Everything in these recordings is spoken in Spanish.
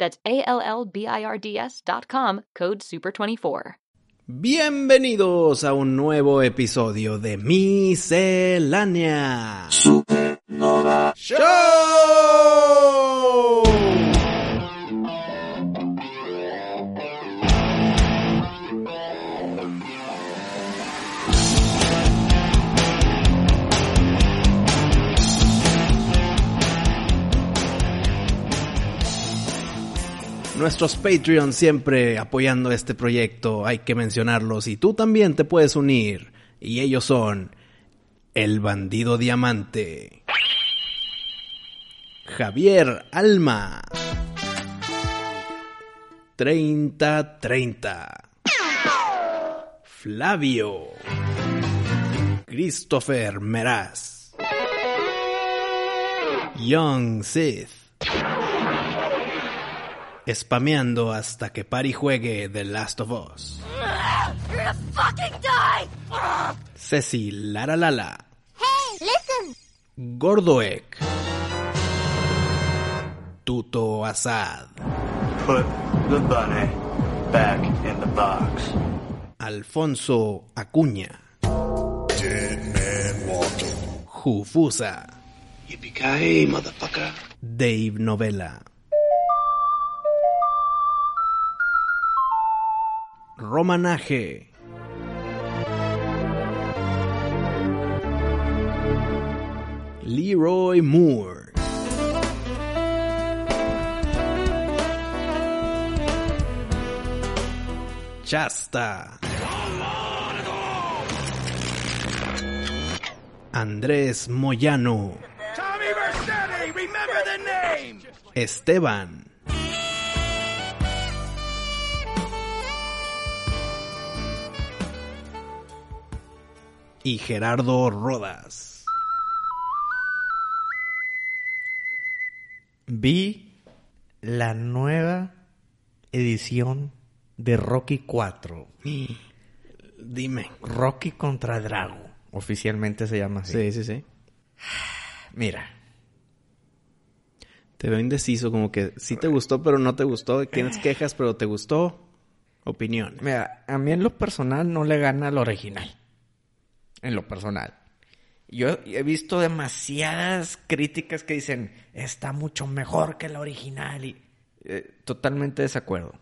That's A L L B I R D S dot com, code SUPER24. Bienvenidos a un nuevo episodio de Miscelánea Supernova Show. Nuestros Patreons siempre apoyando este proyecto, hay que mencionarlos y tú también te puedes unir. Y ellos son El Bandido Diamante, Javier Alma, 3030, Flavio, Christopher Meraz, Young Sith, spameando hasta que Pari juegue The Last of Us. You're fucking die! Ceci Lara Lala, Hey, listen! Gordoek, Tuto Asad, Put the bunny back in the box. Alfonso Acuña, Jufusa, Yippee-ki-yay, motherfucker. Dave Novela, Romanaje, Leroy Moore, Chasta, Andrés Moyano, Tommy Vercetti, remember the name! Esteban. Y Gerardo Rodas. Vi la nueva edición de Rocky 4. Dime. Rocky contra Drago. Oficialmente se llama así. Sí, sí, sí. Mira, Te veo indeciso, como que sí te gustó, pero no te gustó. Tienes quejas, pero te gustó. Opinión. mira, a mí en lo personal no le gana al original. En lo personal. Yo he visto demasiadas críticas que dicen, está mucho mejor que la original. Y eh, totalmente desacuerdo.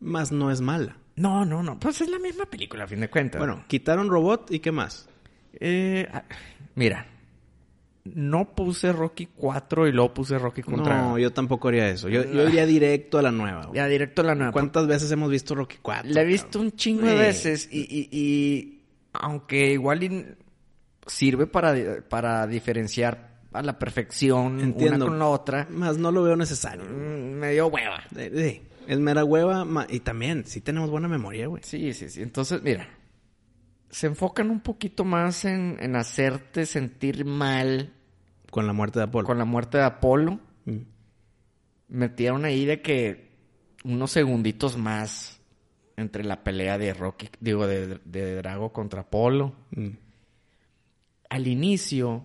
Más no es mala. No, no, no. Pues es la misma película, a fin de cuentas. Bueno, quitaron robot y qué más. Eh, ah, mira, no puse Rocky 4 y luego puse Rocky contra... No, yo tampoco haría eso. Yo, yo iría directo a la nueva. güey. Ya, directo a la nueva. ¿Cuántas veces hemos visto Rocky 4? La he visto un chingo de veces y, y- y aunque igual sirve para, para diferenciar a la perfección Entiendo. una con la otra, Más no lo veo necesario. mm, me dio hueva. Eh, eh, Es mera hueva. Y también, sí tenemos buena memoria, güey. Sí, sí, sí. Entonces, mira, se enfocan un poquito más en, en hacerte sentir mal Con la muerte de Apolo. con la muerte de Apolo. Mm. Metieron ahí de que unos segunditos más entre la pelea de Rocky, digo, de, de Drago contra Apolo. Mm. Al inicio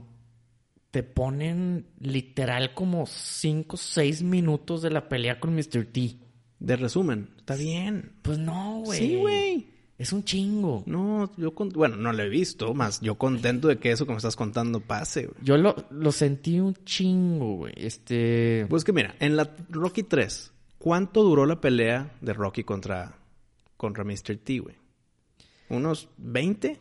te ponen literal como 5 o 6 minutos de la pelea con Mr. T. De resumen. Está bien. Pues no, güey. Sí, güey. Es un chingo. No, yo... con- Bueno, no lo he visto. Más yo contento de que eso que me estás contando pase, güey. Yo lo, lo sentí un chingo, güey. Este... Pues que mira, en la Rocky 3, ¿cuánto duró la pelea de Rocky contra contra Mr. T, güey? ¿Unos 20?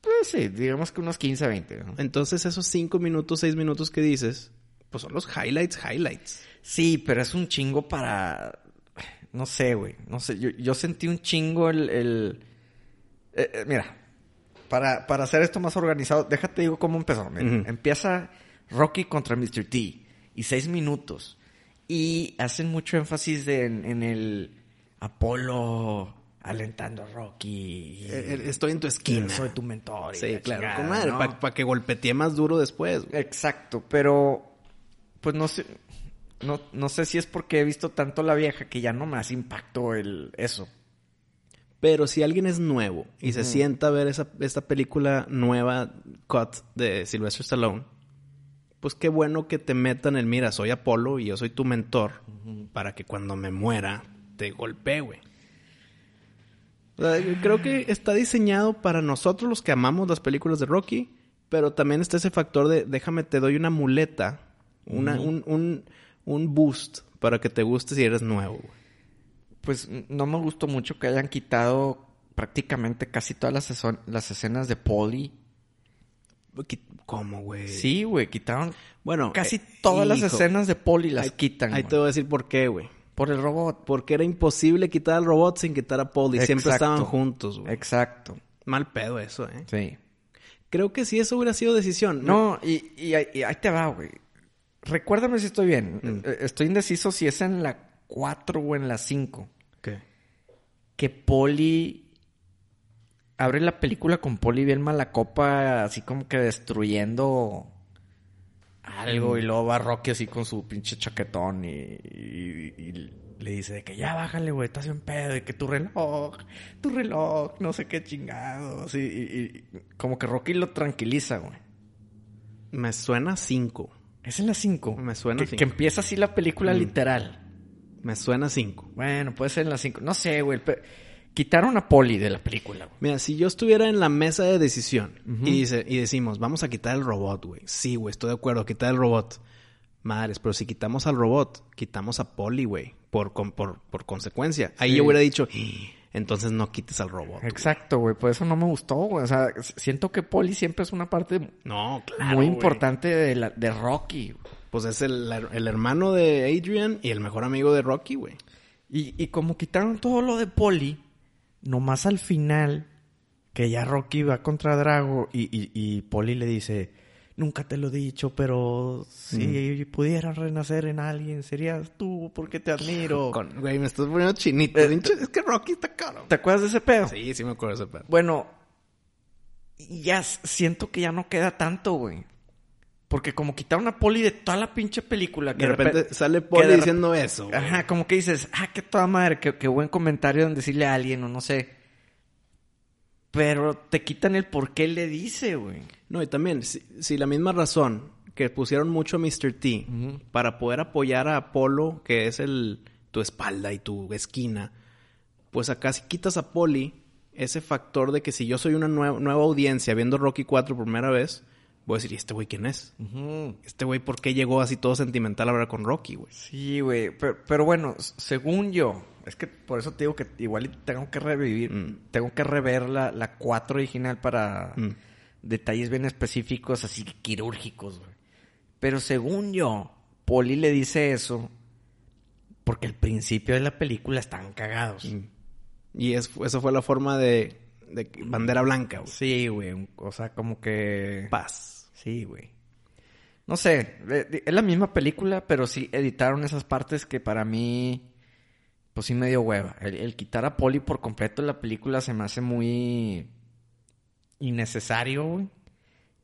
Pues sí, digamos que unos 15, 20. ¿no? Entonces esos 5 minutos, 6 minutos que dices, pues son los highlights, highlights. Sí, pero es un chingo para... No sé, güey. No sé, yo, yo sentí un chingo el... el- eh, eh, mira, para, para hacer esto más organizado, déjate digo cómo empezó. Mira. Empieza Rocky contra Mr. T y seis minutos. Y hacen mucho énfasis de- en, en el Apolo alentando a Rocky. Eh, eh, Estoy en tu esquina. Soy tu mentor. y Sí, la claro, comadre, ¿no? para que golpetee más duro después. güey. Exacto, pero pues no sé, no, no sé si es porque he visto tanto la vieja que ya no me hace impacto el eso. Pero si alguien es nuevo y se sienta a ver esa, esta película nueva, Cut, de Sylvester Stallone, pues qué bueno que te metan el, mira, soy Apolo y yo soy tu mentor, para que cuando me muera te golpee, güey. O sea, yo creo que está diseñado para nosotros los que amamos las películas de Rocky, pero también está ese factor de déjame te doy una muleta, una, un, un, un boost para que te guste si eres nuevo. Pues no me gustó mucho que hayan quitado prácticamente casi todas las, las escenas de Polly. ¿Cómo, güey? Sí, güey, quitaron Bueno, casi eh, todas las escenas de Polly las ahí- quitan. Ahí te voy a decir por qué, güey. Por el robot. Porque era imposible quitar al robot sin quitar a Paul y siempre Exacto. estaban juntos, güey. Exacto. Mal pedo eso, ¿eh? Sí. Creo que si eso hubiera sido decisión. No, y, y ahí, y ahí te va, güey. Recuérdame si estoy bien. Mm. Eh, Estoy indeciso si es en la 4 o en la 5. ¿Qué? Que Polly... Abre la película con Polly bien mala copa, así como que destruyendo algo. Y luego va Rocky así con su pinche chaquetón y, y- y le dice de que ya bájale, güey, estás bien pedo. Y que tu reloj, tu reloj, no sé qué chingados. Y, y- y como que Rocky lo tranquiliza, güey. Me suena cinco. Es en la 5. Me suena que, cinco. que empieza así la película Mm. literal. Me suena cinco. Bueno, puede ser en la 5. No sé, güey. pe- Quitaron a Polly de la película, güey. Mira, si yo estuviera en la mesa de decisión y, dice, y decimos, vamos a quitar el robot, güey. Sí, güey, estoy de acuerdo, quitar el robot. Madres, pero si quitamos al robot, quitamos a Polly, güey. Por, con- por, por consecuencia. Ahí Sí. yo hubiera dicho, "Ah, entonces no quites al robot. güey". Exacto, güey. Por eso no me gustó, güey. O sea, siento que Polly siempre es una parte No, claro. muy güey. importante de, la, de Rocky. güey. Pues es el, el hermano de Adrian y el mejor amigo de Rocky, güey. Y, y como quitaron todo lo de Polly, nomás al final, que ya Rocky va contra Drago y, y, y Polly le dice, nunca te lo he dicho, pero si pudieras renacer en alguien, serías tú porque te admiro. Con- güey, me estás poniendo chinito. Eh, es que Rocky está caro. ¿Te acuerdas de ese pedo? Sí, sí me acuerdo de ese pedo. Bueno, ya siento que ya no queda tanto, güey. Porque como quitaron a Polly de toda la pinche película. Que De repente repe- sale que Poli de diciendo eso. güey. Ajá, como que dices, ah, qué toda madre, qué, qué buen comentario en decirle a alguien o no sé. Pero te quitan el por qué le dice, güey. No, y también, si, si la misma razón que pusieron mucho a Mr. T para poder apoyar a Apolo, que es el tu espalda y tu esquina, pues acá si quitas a Poli, ese factor de que si yo soy una nueva, nueva audiencia viendo Rocky 4 por primera vez, voy a decir, ¿y este güey quién es? Este güey, ¿por qué llegó así todo sentimental ahora con Rocky, güey? Sí, güey. Pero, pero bueno, según yo, es que por eso te digo que igual tengo que revivir, Mm. tengo que rever la, la 4 original para Mm. detalles bien específicos, así quirúrgicos, güey. Pero según yo, Poli le dice eso porque al principio de la película estaban cagados. Mm. Y es, eso fue la forma de, de bandera blanca, güey. Sí, güey. O sea, como que... Paz. Sí, güey. No sé, de- es la misma película, pero sí editaron esas partes que para mí, pues sí me dio hueva. El, el quitar a Polly por completo de la película se me hace muy innecesario, güey.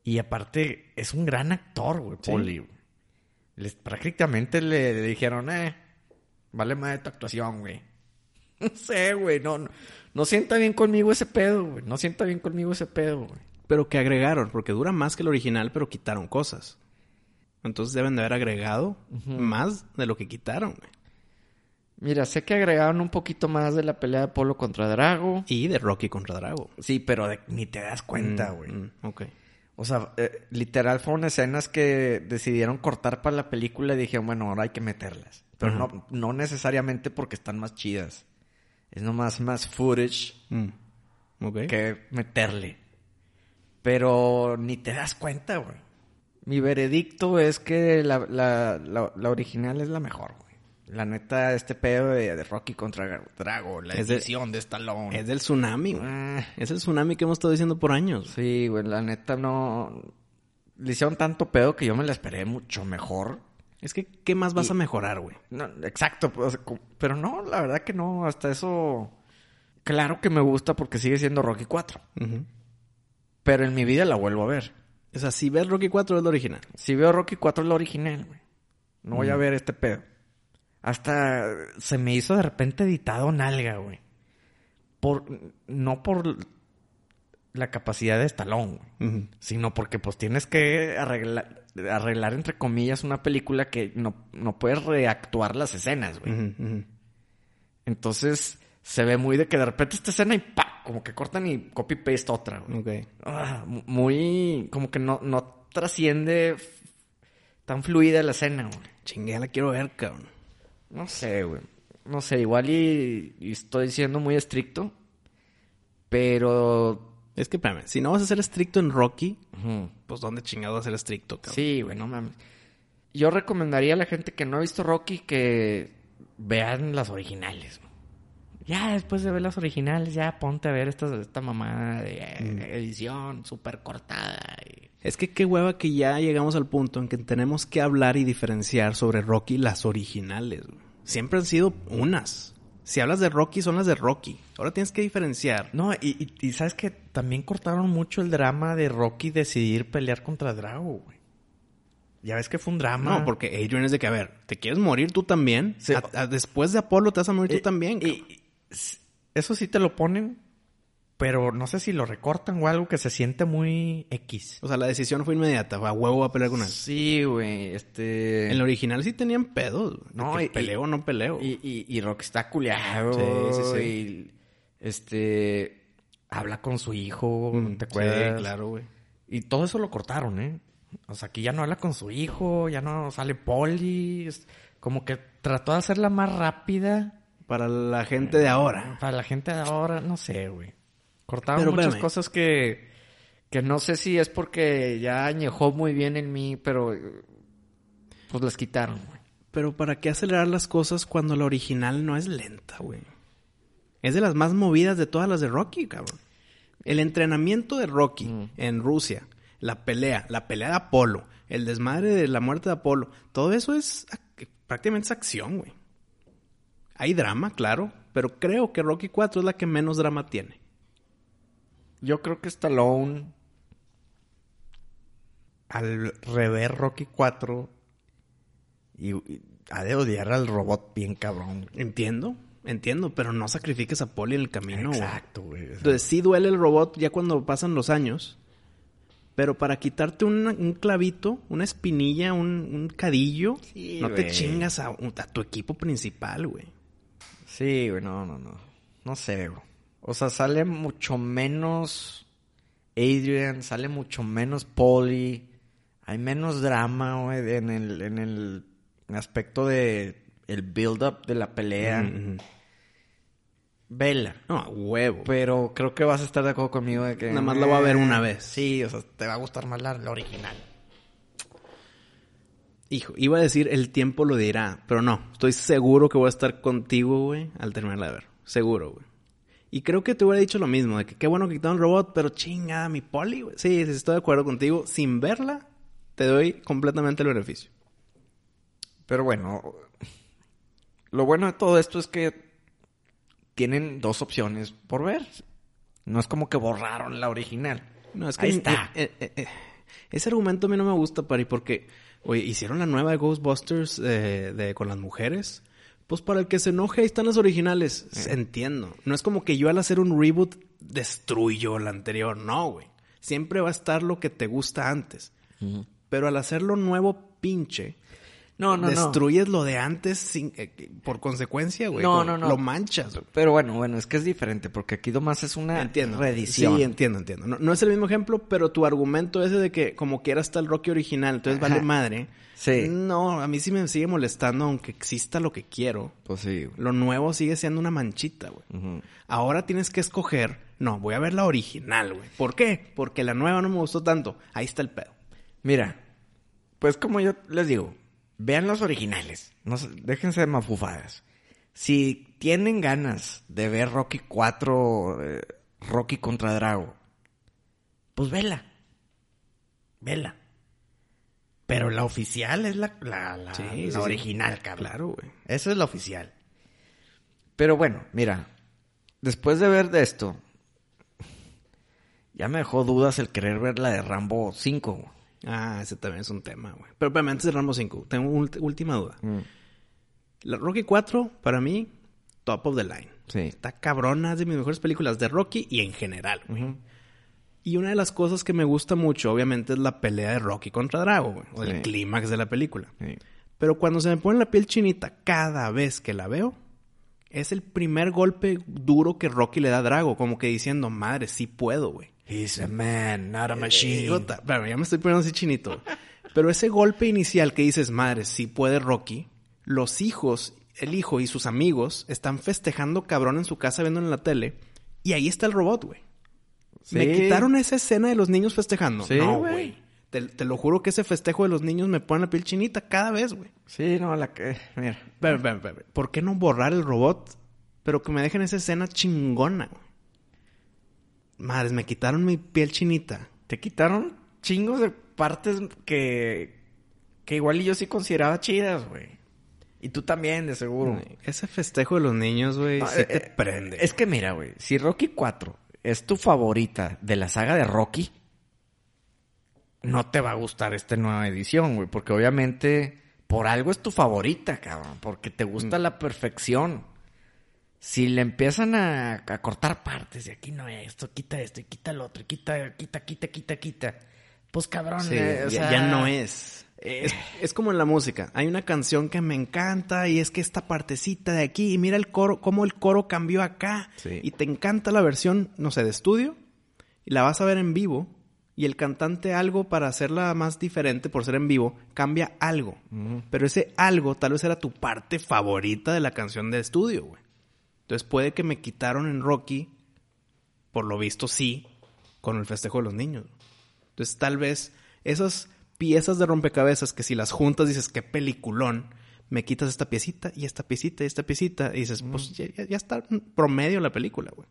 Y aparte, es un gran actor, güey, Sí. Polly. güey. Les- prácticamente le, le dijeron, eh, vale más de tu actuación, güey. No sé, güey, no, no, no sienta bien conmigo ese pedo, güey. No sienta bien conmigo ese pedo, güey. Pero que agregaron, porque dura más que el original, pero quitaron cosas. Entonces deben de haber agregado más de lo que quitaron, güey. Mira, sé que agregaron un poquito más de la pelea de Polo contra Drago. Y de Rocky contra Drago. Sí, pero de- ni te das cuenta, Mm, güey. mm, ok. O sea, eh, literal fueron escenas que decidieron cortar para la película y dijeron, bueno, ahora hay que meterlas. Pero no, no necesariamente porque están más chidas. Es nomás más footage Mm. Que meterle. Pero ni te das cuenta, güey. Mi veredicto es que la, la, la, la original es la mejor, güey. La neta, este pedo de, de Rocky contra Drago, la Es de- edición de, Stallone. Es del tsunami, güey. Ah, Es el tsunami que hemos estado diciendo por años. sí, güey, la neta no... Le hicieron tanto pedo que yo me la esperé mucho mejor. Es que, ¿qué más vas Y- a mejorar, güey? No, exacto, pues, pero no, la verdad que no, hasta eso... Claro que me gusta porque sigue siendo Rocky 4. Ujú. Pero en mi vida la vuelvo a ver. O sea, si ves Rocky 4 es la original. Si veo Rocky 4 es la original, güey. No voy a Mm. ver este pedo. Hasta se me hizo de repente editado nalga, güey. Por, no por la capacidad de Stallone, güey. Sino porque pues tienes que arreglar, arreglar entre comillas una película que no, no puedes reactuar las escenas, güey. Entonces se ve muy de que de repente esta escena y pa, como que cortan y copy paste otra, güey. Ah, mu- muy como que no, no trasciende tan fluida la escena, güey. Chingue, la quiero ver, cabrón. No sé, güey. No sé, igual y, y estoy siendo muy estricto. Pero. Es que, espérame, si no vas a ser estricto en Rocky, pues ¿dónde chingado vas a ser estricto, cabrón? Sí, güey, no mames. Yo recomendaría a la gente que no ha visto Rocky que vean las originales. güey. Ya después de ver las originales, ya ponte a ver esta, esta mamada de eh, edición súper cortada. y- Es que qué hueva que ya llegamos al punto en que tenemos que hablar y diferenciar sobre Rocky las originales. güey. Siempre han sido unas. Si hablas de Rocky, son las de Rocky. Ahora tienes que diferenciar. No, y, y- y sabes que también cortaron mucho el drama de Rocky decidir pelear contra Drago, güey. Ya ves que fue un drama. No, porque Adrian es de que, a ver, ¿te quieres morir tú también? Sí. A- a- después de Apolo te vas a morir Eh, tú también. y- eso sí te lo ponen, pero no sé si lo recortan o algo que se siente muy X. O sea, la decisión fue inmediata. A huevo va a pelear con él. Sí, güey, este... En el original sí tenían pedos. No, y- peleo o no peleo. Y, y, y Rocky está culeado. Sí, sí, sí. y, este... Habla con su hijo, Mm, ¿te acuerdas? Sí, claro, güey. Y todo eso lo cortaron, ¿eh? O sea, aquí ya no habla con su hijo, ya no sale es como que trató de hacerla más rápida Para la gente de ahora. para la gente de ahora, no sé, güey. Cortaron Pero muchas espérame. cosas que, que no sé si es porque ya añejó muy bien en mí, pero eh, pues las quitaron, güey. Pero ¿para qué acelerar las cosas cuando la original no es lenta, güey? Es de las más movidas de todas las de Rocky, cabrón. El entrenamiento de Rocky Mm. en Rusia, la pelea, la pelea de Apolo, el desmadre de la muerte de Apolo, todo eso es prácticamente es acción, güey. Hay drama, claro, pero creo que Rocky 4 es la que menos drama tiene. Yo creo que Stallone, al rever Rocky 4, y, y ha de odiar al robot bien cabrón. Entiendo, entiendo, pero no sacrifiques a Polly en el camino. Exacto, güey. Entonces sí duele el robot ya cuando pasan los años. Pero para quitarte un, un clavito, una espinilla, un, un cadillo, Sí, no te chingas a tu equipo principal, güey. Sí, güey, no, no, no. No sé, güey. O sea, sale mucho menos Adrian, sale mucho menos Polly. Hay menos drama, güey, en el, en el aspecto de el build-up de la pelea. Ujú, ujú. Vela. No, huevo. Pero creo que vas a estar de acuerdo conmigo de que... Nada más la voy a ver una vez. Sí, o sea, te va a gustar más la, la original. Hijo, iba a decir el tiempo lo dirá, pero no. Estoy seguro que voy a estar contigo, güey, al terminarla de ver. Seguro, güey. Y creo que te hubiera dicho lo mismo, de que qué bueno que quitaron robot, pero chingada, mi poli, güey. Sí, sí, estoy de acuerdo contigo. Sin verla, te doy completamente el beneficio. Pero bueno, lo bueno de todo esto es que tienen dos opciones por ver. No es como que borraron la original. No, es que Ahí está. eh, eh, eh, ese argumento a mí no me gusta, Pari, porque, oye, hicieron la nueva de Ghostbusters eh, de, con las mujeres. Pues para el que se enoje, ahí están las originales. Eh. Entiendo. No es como que yo al hacer un reboot destruyo la anterior. No, güey. Siempre va a estar lo que te gusta antes. Pero al hacerlo nuevo, pinche, No, no, no. Destruyes lo de antes sin, eh, por consecuencia, güey. No, no, no. Lo manchas, güey. Pero bueno, bueno, es que es diferente porque aquí nomás es una Entiendo. reedición. Sí, entiendo, entiendo. No, no es el mismo ejemplo, pero tu argumento ese de que como quiera está el Rocky original, entonces vale madre. Sí. No, a mí sí me sigue molestando, aunque exista lo que quiero. Pues sí. güey. Lo nuevo sigue siendo una manchita, güey. Ahora tienes que escoger. No, voy a ver la original, güey. ¿Por qué? Porque la nueva no me gustó tanto. Ahí está el pedo. Mira, pues como yo les digo, vean los originales. No se- déjense de mafufadas. Si tienen ganas de ver Rocky 4, eh, Rocky contra Drago, pues vela. Vela. Pero la oficial es la, la, la- Sí, la sí, sí. original, cabrón. Claro, güey. Esa es la oficial. Pero bueno, mira, después de ver de esto, ya me dejó dudas el querer ver la de Rambo 5. Ah, ese también es un tema, güey. Pero, pero antes de Rambo 5, tengo una última duda. La Rocky 4, para mí, top of the line. Sí. Está cabrona, es de mis mejores películas de Rocky y en general, güey. Y una de las cosas que me gusta mucho, obviamente, es la pelea de Rocky contra Drago, güey. O el clímax de la película. Sí. Pero cuando se me pone la piel chinita cada vez que la veo, es el primer golpe duro que Rocky le da a Drago. Como que diciendo, madre, sí puedo, güey. He's a man, not a Eh, puta, espérame, ya me estoy poniendo así chinito. Pero ese golpe inicial que dices, madre, sí puede Rocky, los hijos, el hijo y sus amigos están festejando cabrón en su casa viendo en la tele. Y ahí está el robot, güey. Me quitaron esa escena de los niños festejando. Sí, no, güey. Te, te lo juro que ese festejo de los niños me pone la piel chinita cada vez, güey. Sí, no, la que... Mira. Espérame, espérame, espérame. ¿Por qué no borrar el robot? Pero que me dejen esa escena chingona, güey. Madres, me quitaron mi piel chinita. Te quitaron chingos de partes que... Que igual y yo sí consideraba chidas, güey. Y tú también, de seguro. Ese festejo de los niños, güey, No, sí eh, te eh, prende. Es que mira, güey, si Rocky 4 es tu favorita de la saga de Rocky, no te va a gustar esta nueva edición, güey, porque obviamente por algo es tu favorita, cabrón, porque te gusta Mm. la perfección. Si le empiezan a, a cortar partes de aquí no esto, quita esto y quita lo otro, y quita, quita, quita, quita, quita, pues cabrón, Sí, eh, o ya, sea, ya no es. eh. es. es como en la música. Hay una canción que me encanta y es que esta partecita de aquí, y mira el coro, cómo el coro cambió acá. Sí. Y te encanta la versión, no sé, de estudio, y la vas a ver en vivo, y el cantante algo para hacerla más diferente por ser en vivo, cambia algo. Pero ese algo tal vez era tu parte favorita de la canción de estudio, güey. Entonces puede que me quitaron en Rocky, por lo visto sí, con el festejo de los niños. Entonces tal vez esas piezas de rompecabezas que si las juntas dices, qué peliculón, me quitas esta piecita y esta piecita y esta piecita y dices, pues ya, ya- está promedio la película, güey.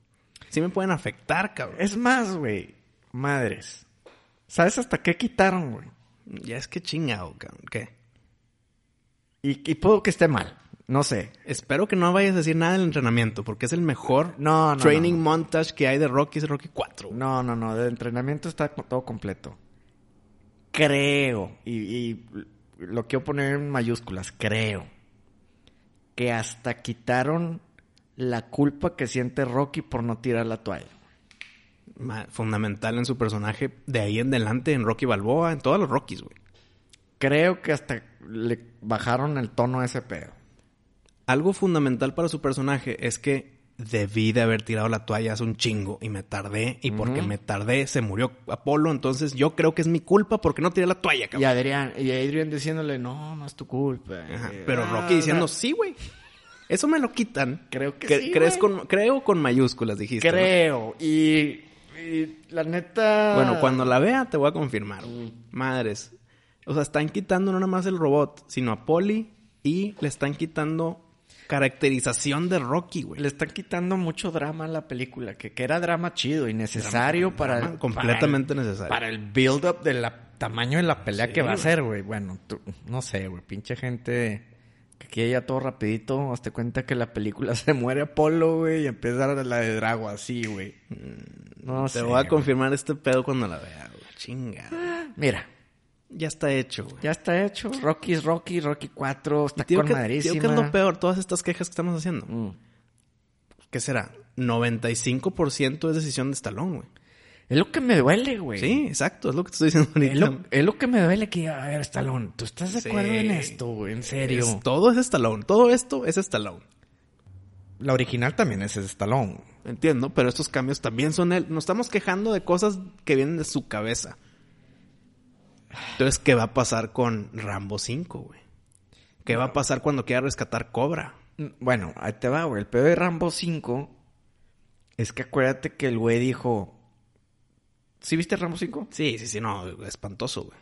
Sí me pueden afectar, cabrón. Es más, güey, madres. ¿Sabes hasta qué quitaron, güey? Ya es que chingado, cabrón. ¿Qué? Y, y puedo que esté mal, no sé. Espero que no vayas a decir nada del entrenamiento, porque es el mejor No, no, training no. montage que hay de Rocky, es Rocky 4. güey. No, no, no, de entrenamiento está todo completo. Creo, y, y lo quiero poner en mayúsculas, creo, que hasta quitaron la culpa que siente Rocky por no tirar la toalla. Fundamental en su personaje de ahí en adelante en Rocky Balboa, en todos los Rockies, güey. Creo que hasta le bajaron el tono a ese pedo. Algo fundamental para su personaje es que debí de haber tirado la toalla hace un chingo y me tardé y porque me tardé se murió Apolo, entonces yo creo que es mi culpa porque no tiré la toalla, Y cabrón. Adrián, y Adrián diciéndole, no, no es tu culpa. Ajá, Eh, Pero ah, Rocky diciendo, sí, güey. Eso me lo quitan. Creo que sí, crees con, creo con mayúsculas, dijiste. ¿no? Creo, y, y la neta... Bueno, cuando la vea te voy a confirmar. güey. Madres. O sea, están quitando no nada más el robot, sino a Polly y le están quitando caracterización de Rocky, güey. Le están quitando mucho drama a la película, que, que era drama chido y necesario para, drama el- completamente para el- necesario. Para el build-up del tamaño de la pelea Sí, que va a ser, güey. Bueno, tú- no sé, güey. Pinche gente que quiere ya todo rapidito. Hazte cuenta que la película se muere Apolo, güey, y empieza la de Drago así, güey. No te sé, voy a güey. confirmar este pedo cuando la vea, güey. Chinga. Mira, Ya está hecho, güey. ya está hecho. Rocky es Rocky, Rocky 4, está con ¿qué, madrísima. tío, ¿qué es lo peor? Todas estas quejas que estamos haciendo. Mm. ¿Qué será? 95% es decisión de Stallone, güey. Es lo que me duele, güey. Sí, exacto, es lo que te estoy diciendo ahorita. Es lo, es lo que me duele que, a ver, Stallone, ¿tú estás de Sí. acuerdo en esto, güey? En serio. Es- todo es Stallone, todo esto es Stallone. La original también es Stallone. Entiendo, pero estos cambios también son él. Nos estamos quejando de cosas que vienen de su cabeza. Entonces, ¿qué va a pasar con Rambo 5, güey? ¿Qué va a pasar cuando quiera rescatar Cobra? Mm, Bueno, ahí te va, güey. El pedo de Rambo 5 es que acuérdate que el güey dijo... ¿Sí viste Rambo 5? Sí, sí, sí, no, espantoso, güey.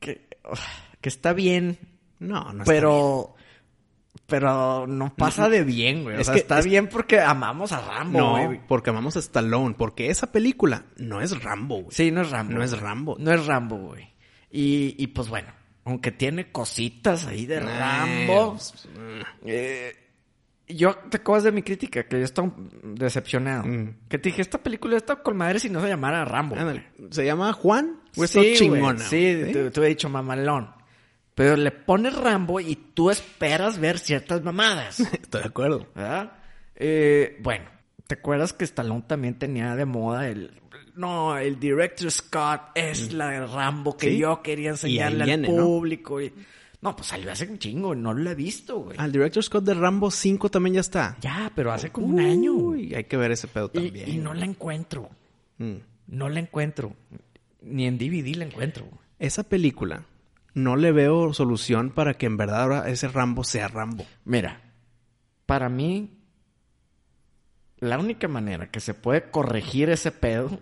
Que, uf, que está bien, No, no está pero... Pero no pasa de bien, güey. O sea, que- está es- bien porque amamos a Rambo, No, güey. porque amamos a Stallone. Porque esa película no es Rambo, güey. Sí, no es Rambo. No es. Rambo. No es Rambo, güey. Y, y pues bueno, aunque tiene cositas ahí de Eh, Rambo. pues, eh. eh, yo te acuerdas de mi crítica, que yo estaba decepcionado. Mm. Que te dije, esta película está con madre si no se llamara Rambo. Ándale. ¿Se llama Juan? ¿O Sí, chingona? Sí, güey? te, te he dicho mamalón. Pero le pones Rambo y tú esperas ver ciertas mamadas. Estoy de acuerdo. ¿Verdad? Eh, bueno, ¿te acuerdas que Stallone también tenía de moda el... No, el director Scott es la de Rambo que Sí. yo quería enseñarle al viene, ¿no? público. y- No, pues salió hace un chingo, no lo he visto, güey. Al director Scott de Rambo 5 también ya está. Ya, pero hace como un año. Uy, hay que ver ese pedo también. y no la encuentro. Mm. No la encuentro. Ni en DVD la encuentro. Esa película no le veo solución para que en verdad ahora ese Rambo sea Rambo. Mira, para mí, la única manera que se puede corregir ese pedo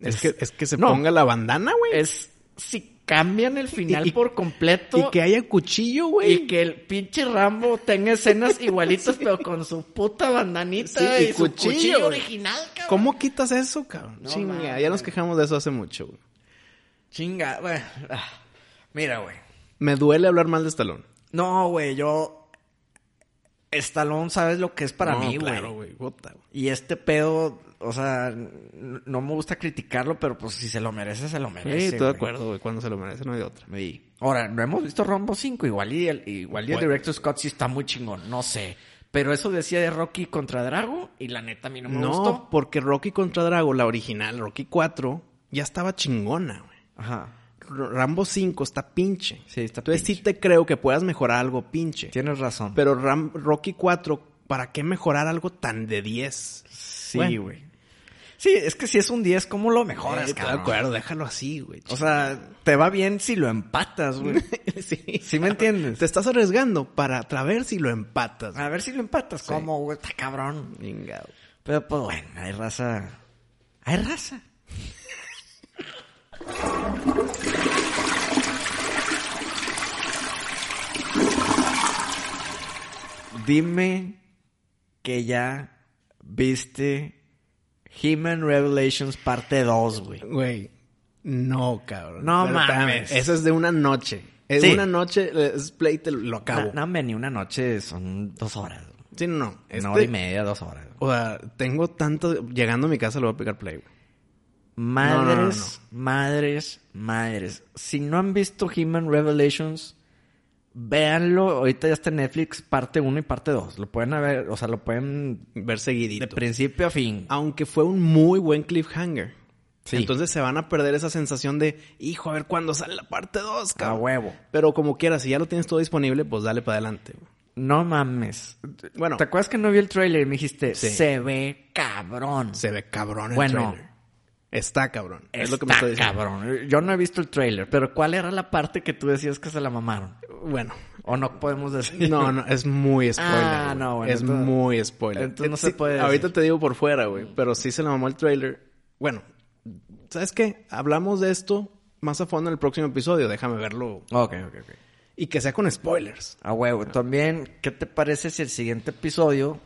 Es, que, es que se No. ponga la bandana, güey. es si cambian el final Y- y- por completo Y que haya cuchillo, güey. y que el pinche Rambo tenga escenas igualitas pero con su puta bandanita Sí, y, y su cuchillo, original, cabrón. ¿Cómo quitas eso, cabrón? No Chinga, ya nos quejamos de eso hace mucho, güey. Chinga, güey. Ah, Mira, güey. Me duele hablar mal de Stallone. No, güey, yo Stallone sabes lo que es para No, mí, güey. Claro, güey. Y este pedo, o sea, no me gusta criticarlo, pero pues si se lo merece, se lo merece. Sí, estoy de acuerdo, güey. Cuando se lo merece no hay otra. Sí. Ahora, no hemos visto Rambo 5, igual y el, igual y el director Scott sí está muy chingón, no sé. Pero eso decía de Rocky contra Drago y la neta a mí no me No, gustó. porque Rocky contra Drago, la original, Rocky 4, ya estaba chingona, güey. Ajá. Rambo 5 está pinche. Sí, está Entonces pinche. sí te creo que puedas mejorar algo pinche. Tienes razón. Pero Ram- Rocky 4, ¿para qué mejorar algo tan de 10? sí, Bueno. güey. Sí, es que si es un 10, ¿cómo lo mejoras, Eh, estoy de cabrón? acuerdo, déjalo así, güey. O sea, te va bien si lo empatas, güey. sí. ¿Sí me entiendes? Te estás arriesgando para tra- ver si lo empatas. A ver si lo empatas. ¿Cómo, güey? Está cabrón. Chingado. Pero pues bueno, hay raza. Hay raza. Dime que ya viste He-Man Revelations parte 2, güey. Güey, no, cabrón. No Pero espérame, mames. Eso es de una noche. Es Sí. una noche, es play, te lo acabo. No, no, ni una noche son dos horas. Sí, no, no. Una Este- hora y media, dos horas. O sea, tengo tanto... Llegando a mi casa le voy a picar play, güey. Madres, no, madres, madres. Si no han visto He-Man Revelations, véanlo. Ahorita ya está en Netflix, parte 1 y parte 2. Lo pueden ver, o sea, lo pueden Ver seguidito. de principio a fin. Aunque fue un muy buen cliffhanger. Sí. Entonces se van a perder esa sensación de, hijo, a ver cuándo sale la parte 2, A cabrón. huevo. Pero como quieras, si ya lo tienes todo disponible, pues dale para adelante. No mames. Bueno. ¿te acuerdas que no vi el trailer y me dijiste, Sí. se ve cabrón? Se ve cabrón el Bueno. trailer. Está cabrón. es lo que me Está estoy diciendo. cabrón. Yo no he visto el trailer, pero ¿cuál era la parte que tú decías que se la mamaron? Bueno. O no podemos decir. No, no, es muy spoiler. Ah, no, bueno, Es entonces- muy spoiler. entonces no Eh, se puede Ahorita decir. te digo por fuera, güey. Pero sí se le mamó el trailer. Bueno, ¿sabes qué? Hablamos de esto más a fondo en el próximo episodio. Déjame verlo. Ok, ok, ok. Y que sea con spoilers. A huevo. También, ¿qué te parece si el siguiente episodio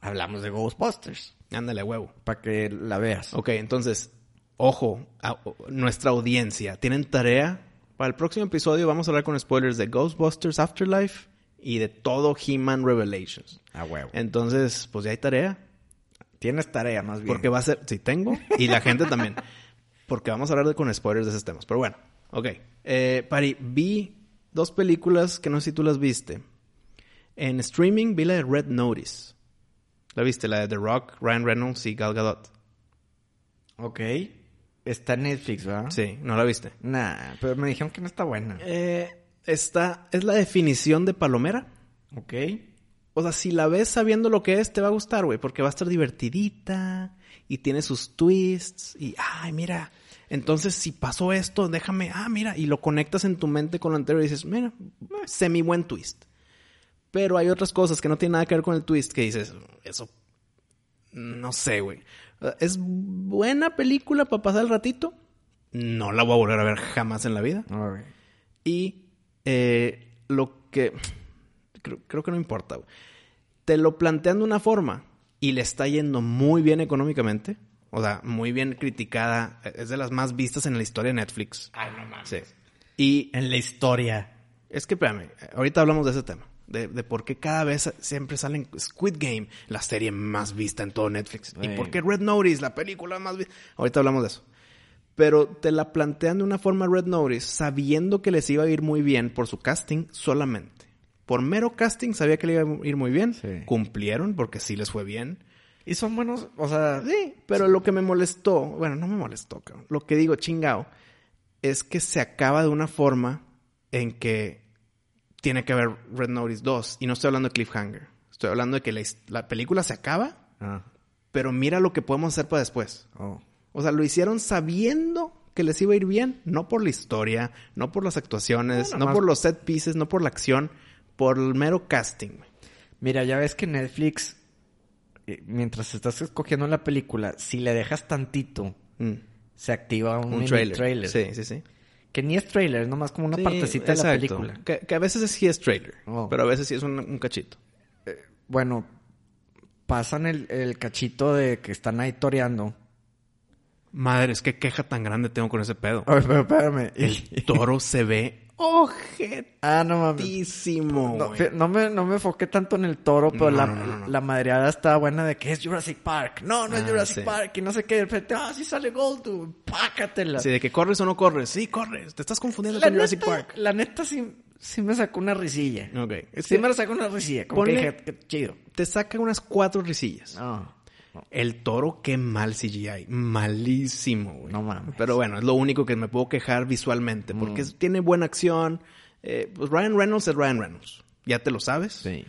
hablamos de Ghostbusters? Ándale, huevo. Para que la veas. Ok, entonces, ojo, a- nuestra audiencia, tienen tarea. Para el próximo episodio vamos a hablar con spoilers de Ghostbusters Afterlife y de todo He-Man Revelations. A huevo. Entonces, pues ya hay tarea. Tienes tarea, más bien. Porque va a ser, sí tengo, y la gente también. Porque vamos a hablar de, con spoilers de esos temas. Pero bueno, ok. Eh, Pari, vi dos películas que no sé si tú las viste. En streaming vi la de Red Notice. ¿La viste? La de The Rock, Ryan Reynolds y Gal Gadot. Ok. Está en Netflix, ¿verdad? Sí, ¿no la viste? Nah, pero me dijeron que no está buena. Eh, está, es la definición de palomera. Ok. O sea, si la ves sabiendo lo que es, te va a gustar, güey, porque va a estar divertidita y tiene sus twists y, ay, mira, entonces si pasó esto, déjame, ah, mira, y lo conectas en tu mente con lo anterior y dices, mira, semi buen twist. Pero hay otras cosas que no tienen nada que ver con el twist que dices, eso, no sé, güey. Es buena película para pasar el ratito. No la voy a volver a ver jamás en la vida. Y eh, lo que... Creo, creo que no importa. güey. Te lo plantean de una forma y le está yendo muy bien económicamente. O sea, muy bien criticada. Es de las más vistas en la historia de Netflix. Ay, no mames. Sí. Y En la historia. es que, espérame, ahorita hablamos de ese tema. De, de por qué cada vez siempre salen Squid Game, la serie más vista en todo Netflix. Y por qué Red Notice, la película más vista. Ahorita hablamos de eso. Pero te la plantean de una forma Red Notice, sabiendo que les iba a ir muy bien por su casting solamente. Por mero casting sabía que le iba a ir muy bien. Sí. Cumplieron porque sí les fue bien. Y son buenos, o sea... Sí, pero lo que me molestó, bueno, no me molestó, cabrón. Lo que digo, chingao, es que se acaba de una forma en que tiene que haber Red Notice 2. Y no estoy hablando de Cliffhanger. Estoy hablando de que la, la película se acaba, Ah. pero mira lo que podemos hacer para después. Oh. O sea, lo hicieron sabiendo que les iba a ir bien, no por la historia, no por las actuaciones, No, por los set pieces, no por la acción, por el mero casting. Mira, ya ves que Netflix, eh, mientras estás escogiendo la película, si le dejas tantito, Mm. se activa un, Un trailer. trailer. Sí, sí, sí. Que ni es trailer, es nomás como una Sí, partecita de la película. Que, que a veces sí es trailer, Oh. pero a veces sí es un, un cachito. Bueno, pasan el, el cachito de que están ahí toreando. Madre, es que queja tan grande tengo con ese pedo. Pero espérame. El toro se ve ojetísimo. ah, no mames. No, no me, no me enfoqué tanto en el toro, pero No, la, no, no, no, no. la madreada estaba buena de que es Jurassic Park. No, no es Ah, Jurassic sí. Park. Y no sé qué. De repente, ah, sí sale Gold, pácatela. Sí, de que corres o no corres. Sí, corres. Te estás confundiendo la, con Jurassic Park. la neta sí, sí me sacó una risilla. Ok. Es Sí que me sacó una risilla. Como que ponle- dije, qué chido. te saca unas cuatro risillas. No. El toro, qué mal CGI. Malísimo, güey. No mames. Pero bueno, es lo único que me puedo quejar visualmente. Porque Mm. tiene buena acción. Eh, pues Ryan Reynolds es Ryan Reynolds. Ya te lo sabes. Sí.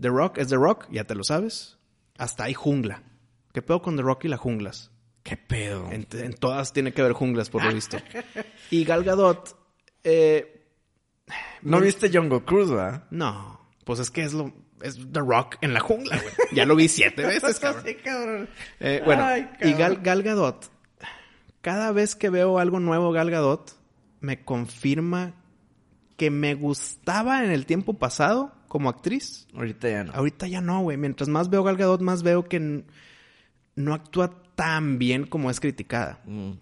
The Rock es The Rock. Ya te lo sabes. Hasta hay jungla. ¿Qué pedo con The Rock y las junglas? ¿Qué pedo? En, en todas tiene que haber junglas, por lo visto. Y Gal Gadot, eh, ¿No viste Jungle Cruise, verdad? no, pues es que es lo es The Rock en la jungla, güey. Ya lo vi siete veces, cabrón. Sí, cabrón. Eh, bueno, Ay, y Gal, Gadot, cada vez que veo algo nuevo Gal Gadot, me confirma que me gustaba en el tiempo pasado como actriz. Ahorita ya no. Ahorita ya no, güey. Mientras más veo Gal Gadot, más veo que no actúa tan bien como es criticada. Mm.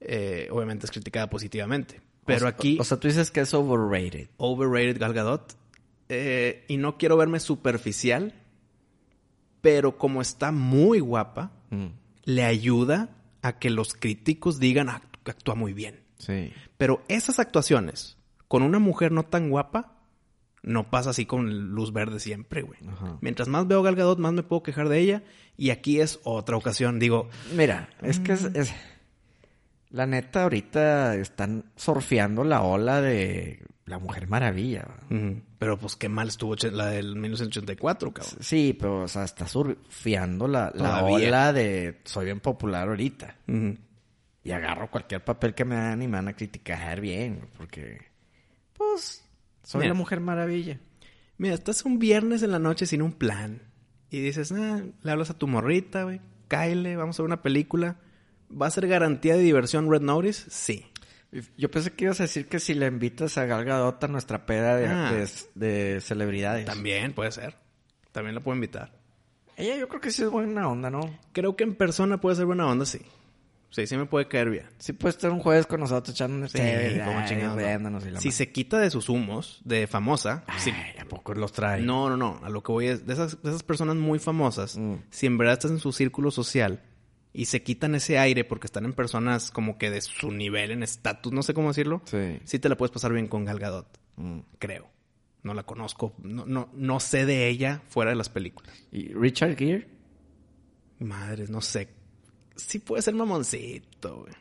Eh, obviamente es criticada positivamente. Pero O- aquí, O sea, tú dices que es overrated. overrated Gal Gadot. Eh, y no quiero verme superficial, pero como está muy guapa, Mm. le ayuda a que los críticos digan, "Ah, actúa muy bien. Sí. Pero esas actuaciones con una mujer no tan guapa, no pasa así con luz verde siempre, güey. Ajá. Mientras más veo Gal Gadot, más me puedo quejar de ella. Y aquí es otra ocasión. Digo, Mira, es que es, es- La neta, ahorita están surfeando la ola de la Mujer Maravilla. pero pues qué mal estuvo la del 1984, cabrón. Sí, pero o sea, está surfeando la, la ola de soy bien popular ahorita. Y agarro cualquier papel que me dan y me van a criticar bien, porque pues soy Mira. la Mujer Maravilla. Mira, estás un viernes en la noche sin un plan. Y dices, ah, le hablas a tu morrita, güey. Cáele, vamos a ver una película. ¿Va a ser garantía de diversión Red Notice? Sí. Yo pensé que ibas a decir que si le invitas a Gal Gadot a nuestra peda de, Ah. de- de celebridades. También puede ser. También la puedo invitar. Ella yo creo que sí es buena onda, ¿no? Creo que en persona puede ser buena onda, sí. Sí, sí me puede caer bien. Sí puede estar un jueves con nosotros echando Sí, como chingados, Si madre. se quita de sus humos de famosa, Ay, sí. ¿a poco los trae? No, no, no. A lo que voy es, de esas, de esas personas muy famosas, Mm. si en verdad estás en su círculo social y se quitan ese aire porque están en personas como que de su nivel en estatus, no sé cómo decirlo, Sí. sí te la puedes pasar bien con Gal Gadot, Mm. creo. No la conozco, no, no, no sé de ella fuera de las películas. ¿Y Richard Gere? Madres, no sé. sí puede ser mamoncito, güey.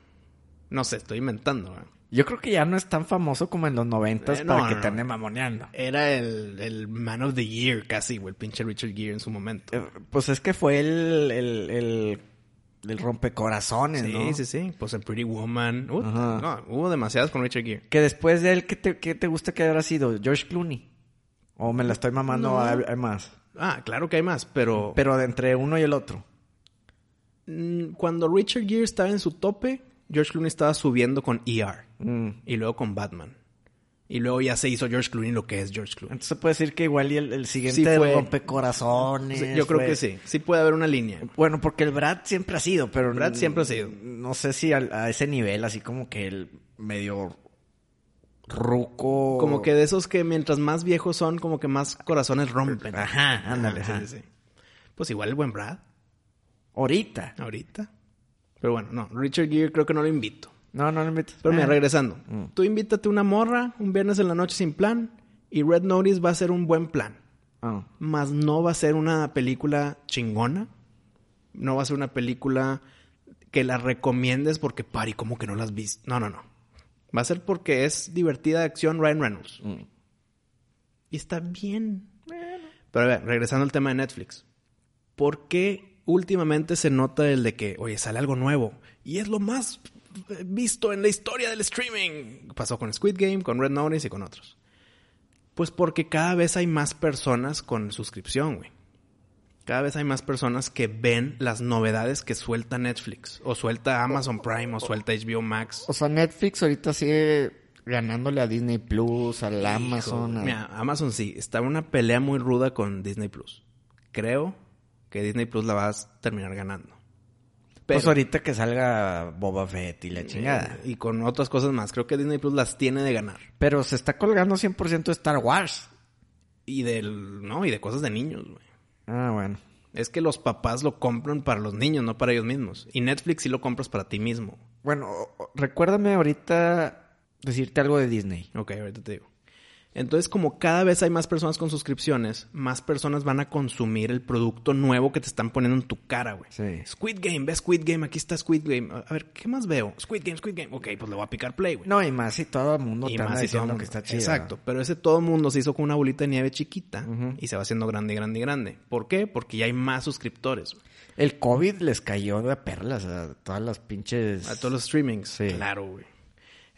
No sé, estoy inventando, güey. Yo creo que ya no es tan famoso como en los noventas Eh, para que no, te ande mamoneando. Era el, el Man of the Year casi, güey. El pinche Richard Gere en su momento. Eh, Pues es que fue el, el, el, el rompecorazones, Sí, ¿no? sí, sí. Pues el Pretty Woman. No, hubo demasiadas con Richard Gere. Que después de él, ¿qué te, qué te gusta que habrá sido? George Clooney. O me la estoy mamando, No. hay, hay más. Ah, claro que hay más, pero... Pero de entre uno y el otro. Mm, Cuando Richard Gere estaba en su tope, George Clooney estaba subiendo con ER. Mm. Y luego con Batman. Y luego ya se hizo George Clooney lo que es George Clooney. Entonces se puede decir que igual y el, el siguiente Sí fue- rompecorazones. Sí, Yo creo fue- que sí. Sí puede haber una línea. Bueno, porque el Brad siempre ha sido, pero... Brad siempre ha sido. No sé si a, ese nivel, así como que el medio ruco... Como que de esos que mientras más viejos son, como que más corazones rompen. Ajá, ándale, Ajá, sí, sí. Pues igual el buen Brad, Ahorita. ahorita. Pero bueno, no, Richard Gere creo que no lo invito. No, no lo invites. Pero mira, Ah. regresando. Mm. Tú invítate una morra un viernes en la noche sin plan y Red Notice va a ser un buen plan. Ah. Más no va a ser una película chingona. No va a ser una película que la recomiendes porque, pari, como que no la has visto. No, no, no. Va a ser porque es divertida de acción Ryan Reynolds. Mm. Y está bien. Pero a ver, regresando al tema de Netflix. ¿Por qué últimamente se nota el de que, oye, sale algo nuevo? Y es lo más visto en la historia del streaming. Pasó con Squid Game, con Red Notice y con otros. Pues porque cada vez hay más personas con suscripción, güey. Cada vez hay más personas que ven las novedades que suelta Netflix. O suelta Amazon Prime, o suelta HBO Max. O sea, Netflix ahorita sigue ganándole a Disney Plus, al Amazon. a- Mira, Amazon sí, está en una pelea muy ruda con Disney Plus. Creo que Disney Plus la vas a terminar ganando. Pues Pero- ahorita que salga Boba Fett y la chingada. Y con otras cosas más. Creo que Disney Plus las tiene de ganar. Pero se está colgando 100% de Star Wars. Y del, no, y de cosas de niños, güey. Ah, bueno. Es que los papás lo compran para los niños, no para ellos mismos. Y Netflix sí lo compras para ti mismo. Bueno, recuérdame ahorita decirte algo de Disney. Ok, ahorita te digo. Entonces, como cada vez hay más personas con suscripciones, más personas van a consumir el producto nuevo que te están poniendo en tu cara, güey. Sí. Squid Game, ve Squid Game, aquí está Squid Game. A ver, ¿qué más veo? Squid Game, Squid Game. Ok, pues le voy a picar play, güey. No, y más si todo el mundo y te anda más y todo diciendo mundo. que está chido. Exacto, pero ese todo mundo se hizo con una bolita de nieve chiquita y se va haciendo grande, grande, grande. ¿Por qué? Porque ya hay más suscriptores. güey. El COVID les cayó de perlas a todas las pinches... A todos los streamings. Sí. Claro, güey.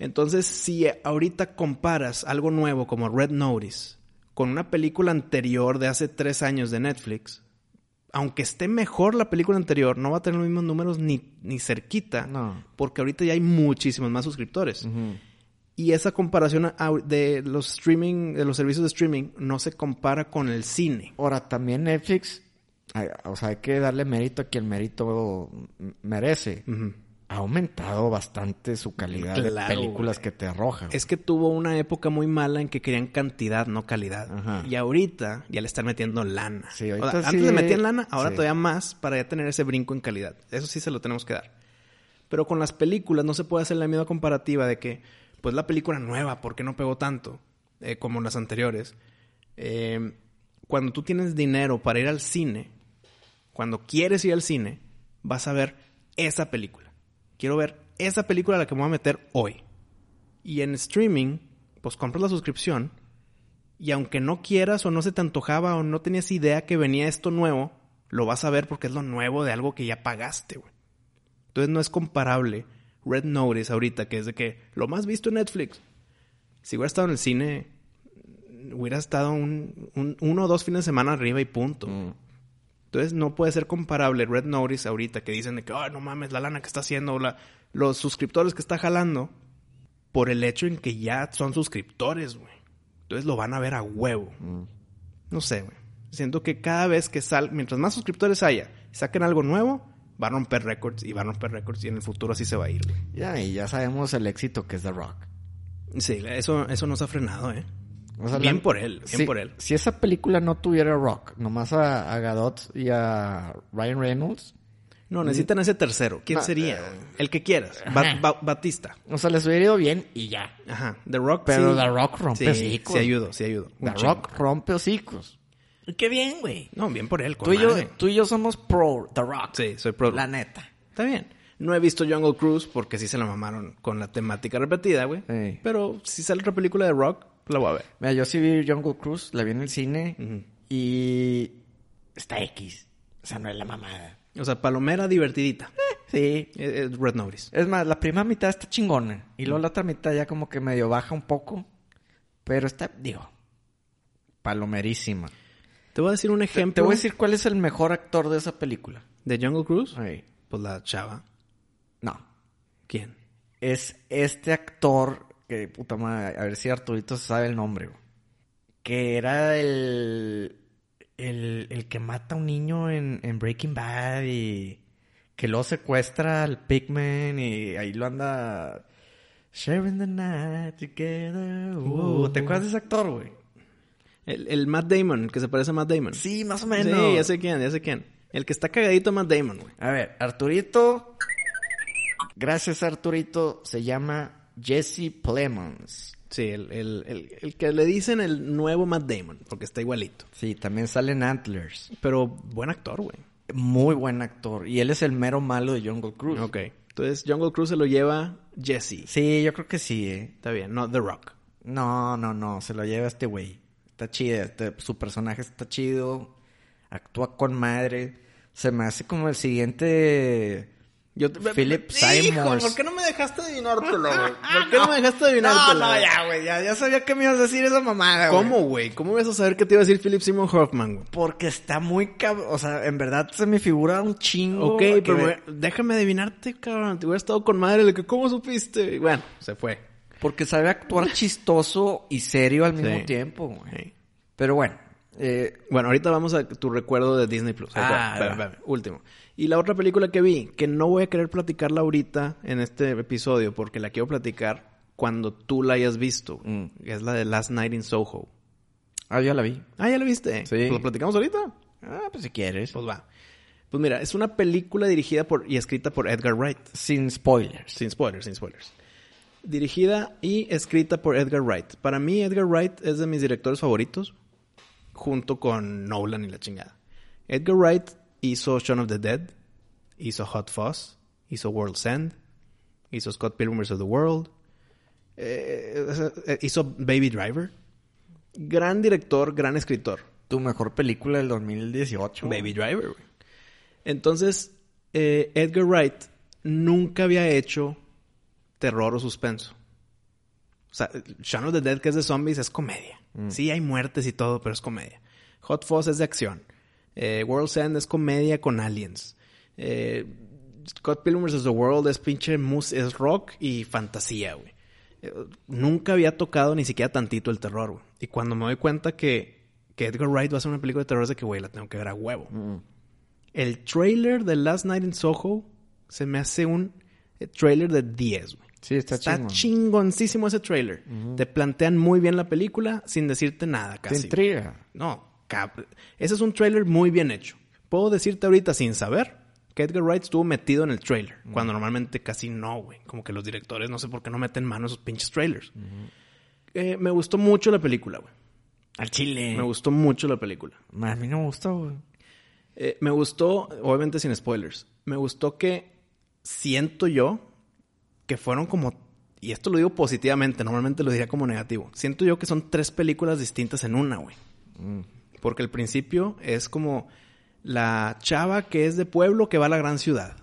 Entonces, si ahorita comparas algo nuevo como Red Notice con una película anterior de hace tres años de Netflix, aunque esté mejor la película anterior, no va a tener los mismos números ni, ni cerquita. No. Porque ahorita ya hay muchísimos más suscriptores. Y esa comparación de los streaming, de los servicios de streaming, no se compara con el cine. Ahora, también Netflix, o sea, hay que darle mérito a quien mérito merece. Ha aumentado bastante su calidad de Claro, películas güey. que te arroja. Es que tuvo una época muy mala en que querían cantidad, no calidad. Ajá. Y ahorita ya le están metiendo lana. Sí, O ahorita sea, sí- Antes le metían lana, ahora sí. todavía más para ya tener ese brinco en calidad. Eso sí se lo tenemos que dar. Pero con las películas no se puede hacer la misma comparativa de que, pues la película nueva, ¿por qué no pegó tanto? Eh, como las anteriores. Eh, cuando tú tienes dinero para ir al cine, cuando quieres ir al cine, vas a ver esa película. Quiero ver esa película a la que me voy a meter hoy. Y en streaming, pues compras la suscripción. Y aunque no quieras o no se te antojaba o no tenías idea que venía esto nuevo, lo vas a ver porque es lo nuevo de algo que ya pagaste, güey. Entonces no es comparable Red Notice ahorita, que es de que lo más visto en Netflix. Si hubiera estado en el cine, hubiera estado un, un- uno o dos fines de semana arriba y punto. Mm. Entonces no puede ser comparable Red Notice ahorita que dicen de que, ay, no mames, la lana que está haciendo, la, los suscriptores que está jalando, por el hecho en que ya son suscriptores, güey. Entonces lo van a ver a huevo. Mm. No sé, güey. Siento que cada vez que sal, mientras más suscriptores haya, saquen algo nuevo, va a romper récords y va a romper récords y en el futuro así se va a ir, güey. Ya, y ya sabemos el éxito que es The Rock. Sí, eso, eso no se ha frenado, ¿eh? O sea, bien la- por él, bien si, por él. Si esa película no tuviera Rock, nomás a, a Gadot y a Ryan Reynolds, No, necesitan ese tercero. ¿Quién No, sería? eh, El que quieras. Ba- ajá. Ba- Batista. o sea, les hubiera ido bien y ya. Ajá. The Rock Pero sí. The Rock rompe sí, hocicos. Sí ayudo, sí ayudo. The. Rock rompe hocicos. Qué bien, güey. No, bien por él. Tú y, yo, tú y yo somos pro The Rock. Sí, soy pro. La neta. Está bien. No he visto Jungle Cruise porque sí se la mamaron con la temática repetida, güey. Sí. Pero si sale otra película de rock, la voy a ver. Mira, yo sí vi Jungle Cruise, la vi en el cine y está X. O sea, no es la mamada. O sea, palomera divertidita. Sí. Eh, eh, Red Notice. Es más, la primera mitad está chingona. Y luego la otra mitad ya como que medio baja un poco. Pero está, digo, palomerísima. Te voy a decir un ejemplo Te voy a decir cuál es el mejor actor de esa película. de Jungle Cruise. Pues la chava. No. ¿Quién? Es este actor que, puta madre, a ver si Arturito se sabe el nombre, güey. Que era el, el, el que mata a un niño en, en Breaking Bad y que luego secuestra al Pigman y ahí lo anda sharing the night together. Uh, ¿Te acuerdas de ese actor, güey? El, el Matt Damon, que se parece a Matt Damon. Sí, más o Sí, menos. ya sé quién, ya sé quién. El que está cagadito a Matt Damon, güey. A ver, Arturito. Gracias, Arturito. Se llama Jesse Plemons. Sí, el, el, el, el que le dicen el nuevo Matt Damon, porque está igualito. Sí, también sale en Antlers. Pero buen actor, güey. Muy buen actor. Y él es el mero malo de Jungle Cruise. Ok. Entonces, Jungle Cruise se lo lleva Jesse. Sí, yo creo que sí, ¿eh? Está bien, no The Rock. No, no, no. Se lo lleva este güey. Está chido. este- su personaje está chido. Actúa con madre. Se me hace como el siguiente... Yo te- Philip Hijo, Seymour. ¿por qué no me dejaste adivinártelo, güey? ¿Por qué no me dejaste adivinártelo? No, no, ya, güey. Ya, ya sabía que me ibas a decir esa mamada, güey. ¿Cómo, güey? ¿Cómo vas a saber que te iba a decir Philip Seymour Hoffman, güey? Porque está muy cabrón. O sea, en verdad se me figura un chingo. Ok, pero me- déjame adivinarte, cabrón. Te hubiera estado con madre de que, ¿cómo supiste? Y bueno, se fue. Porque sabe actuar chistoso y serio al mismo Sí. tiempo, güey. Sí. Pero bueno. Eh, Bueno, ahorita vamos a tu recuerdo de Disney Plus. Ah, va. último. Y la otra película que vi, que no voy a querer platicarla ahorita en este episodio, porque la quiero platicar cuando tú la hayas visto. Mm. que Es la de Last Night in Soho. ah, ya la vi. Ah, ¿ya la viste? Sí. Pues ¿Lo platicamos ahorita? Ah, pues si quieres. Pues va. Pues mira, es una película dirigida por y escrita por Edgar Wright. Sin spoilers. Sin spoilers, sin spoilers. Dirigida y escrita por Edgar Wright. Para mí, Edgar Wright es de mis directores favoritos, junto con Nolan y la chingada. Edgar Wright hizo Shaun of the Dead, hizo Hot Fuzz, hizo World's End, hizo Scott Pilgrim vs. The World, eh, eh, hizo Baby Driver. Gran director, gran escritor. Tu mejor película del 2018. Baby Driver, güey. Entonces, eh, Edgar Wright nunca había hecho terror o suspenso. O sea, Shaun of the Dead, que es de zombies, es comedia. Sí, hay muertes y todo, pero es comedia. Hot Fuzz es de acción. Eh, World's End es comedia con aliens. Eh, Scott Pilgrim vs. The World es pinche mus es rock y fantasía, güey. Eh, nunca había tocado ni siquiera tantito el terror, güey. Y cuando me doy cuenta que, que Edgar Wright va a hacer una película de terror, es de que, güey, la tengo que ver a huevo. El trailer de Last Night in Soho se me hace un trailer de 10, güey. Sí, está, Está chingoncísimo ese trailer. Te plantean muy bien la película sin decirte nada Te casi. intriga. No, ese es un trailer muy bien hecho. Puedo decirte ahorita sin saber que Edgar Wright estuvo metido en el trailer, cuando normalmente casi no, güey. Como que los directores no sé por qué no meten mano a esos pinches trailers. Eh, me gustó mucho la película, güey. Al chile. Me gustó mucho la película. A mí no me gustó, güey. Eh, me gustó, obviamente sin spoilers, me gustó que siento yo que fueron como, y esto lo digo positivamente, normalmente lo diría como negativo, siento yo que son tres películas distintas en una, güey. Porque el principio es como la chava que es de pueblo que va a la gran ciudad.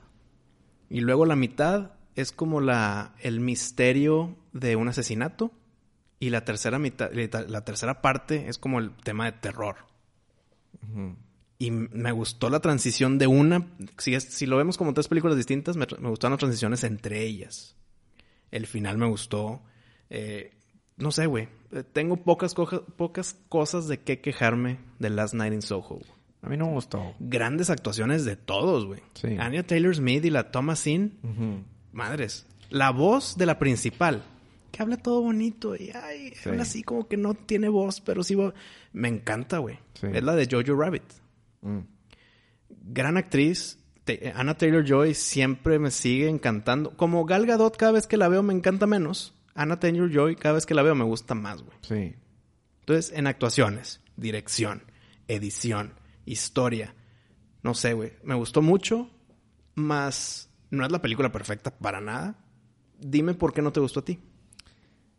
Y luego la mitad es como la, el misterio de un asesinato. Y la tercera mitad, la tercera parte es como el tema de terror. Y me gustó la transición de una. Si, es- si lo vemos como tres películas distintas, me, me gustaron las transiciones entre ellas. El final me gustó. Eh, no sé, güey. Eh, Tengo pocas, coja- pocas cosas de qué quejarme de Last Night in Soho. A mí no me gustó. Grandes actuaciones de todos, güey. Sí. Anya Taylor Smith y la Thomasin. Madres. La voz de la principal. Que habla todo bonito y ay, Sí. habla así como que no tiene voz, pero sí va- Me encanta, güey. Sí. Es la de Jojo Rabbit. Mm. Gran actriz. Te- Anna Taylor-Joy siempre me sigue encantando. Como Gal Gadot cada vez que la veo me encanta menos. Anna Taylor-Joy cada vez que la veo me gusta más, güey. Sí. Entonces, en actuaciones, dirección, edición, historia. No sé, güey. Me gustó mucho. Más No es la película perfecta para nada. Dime por qué no te gustó a ti.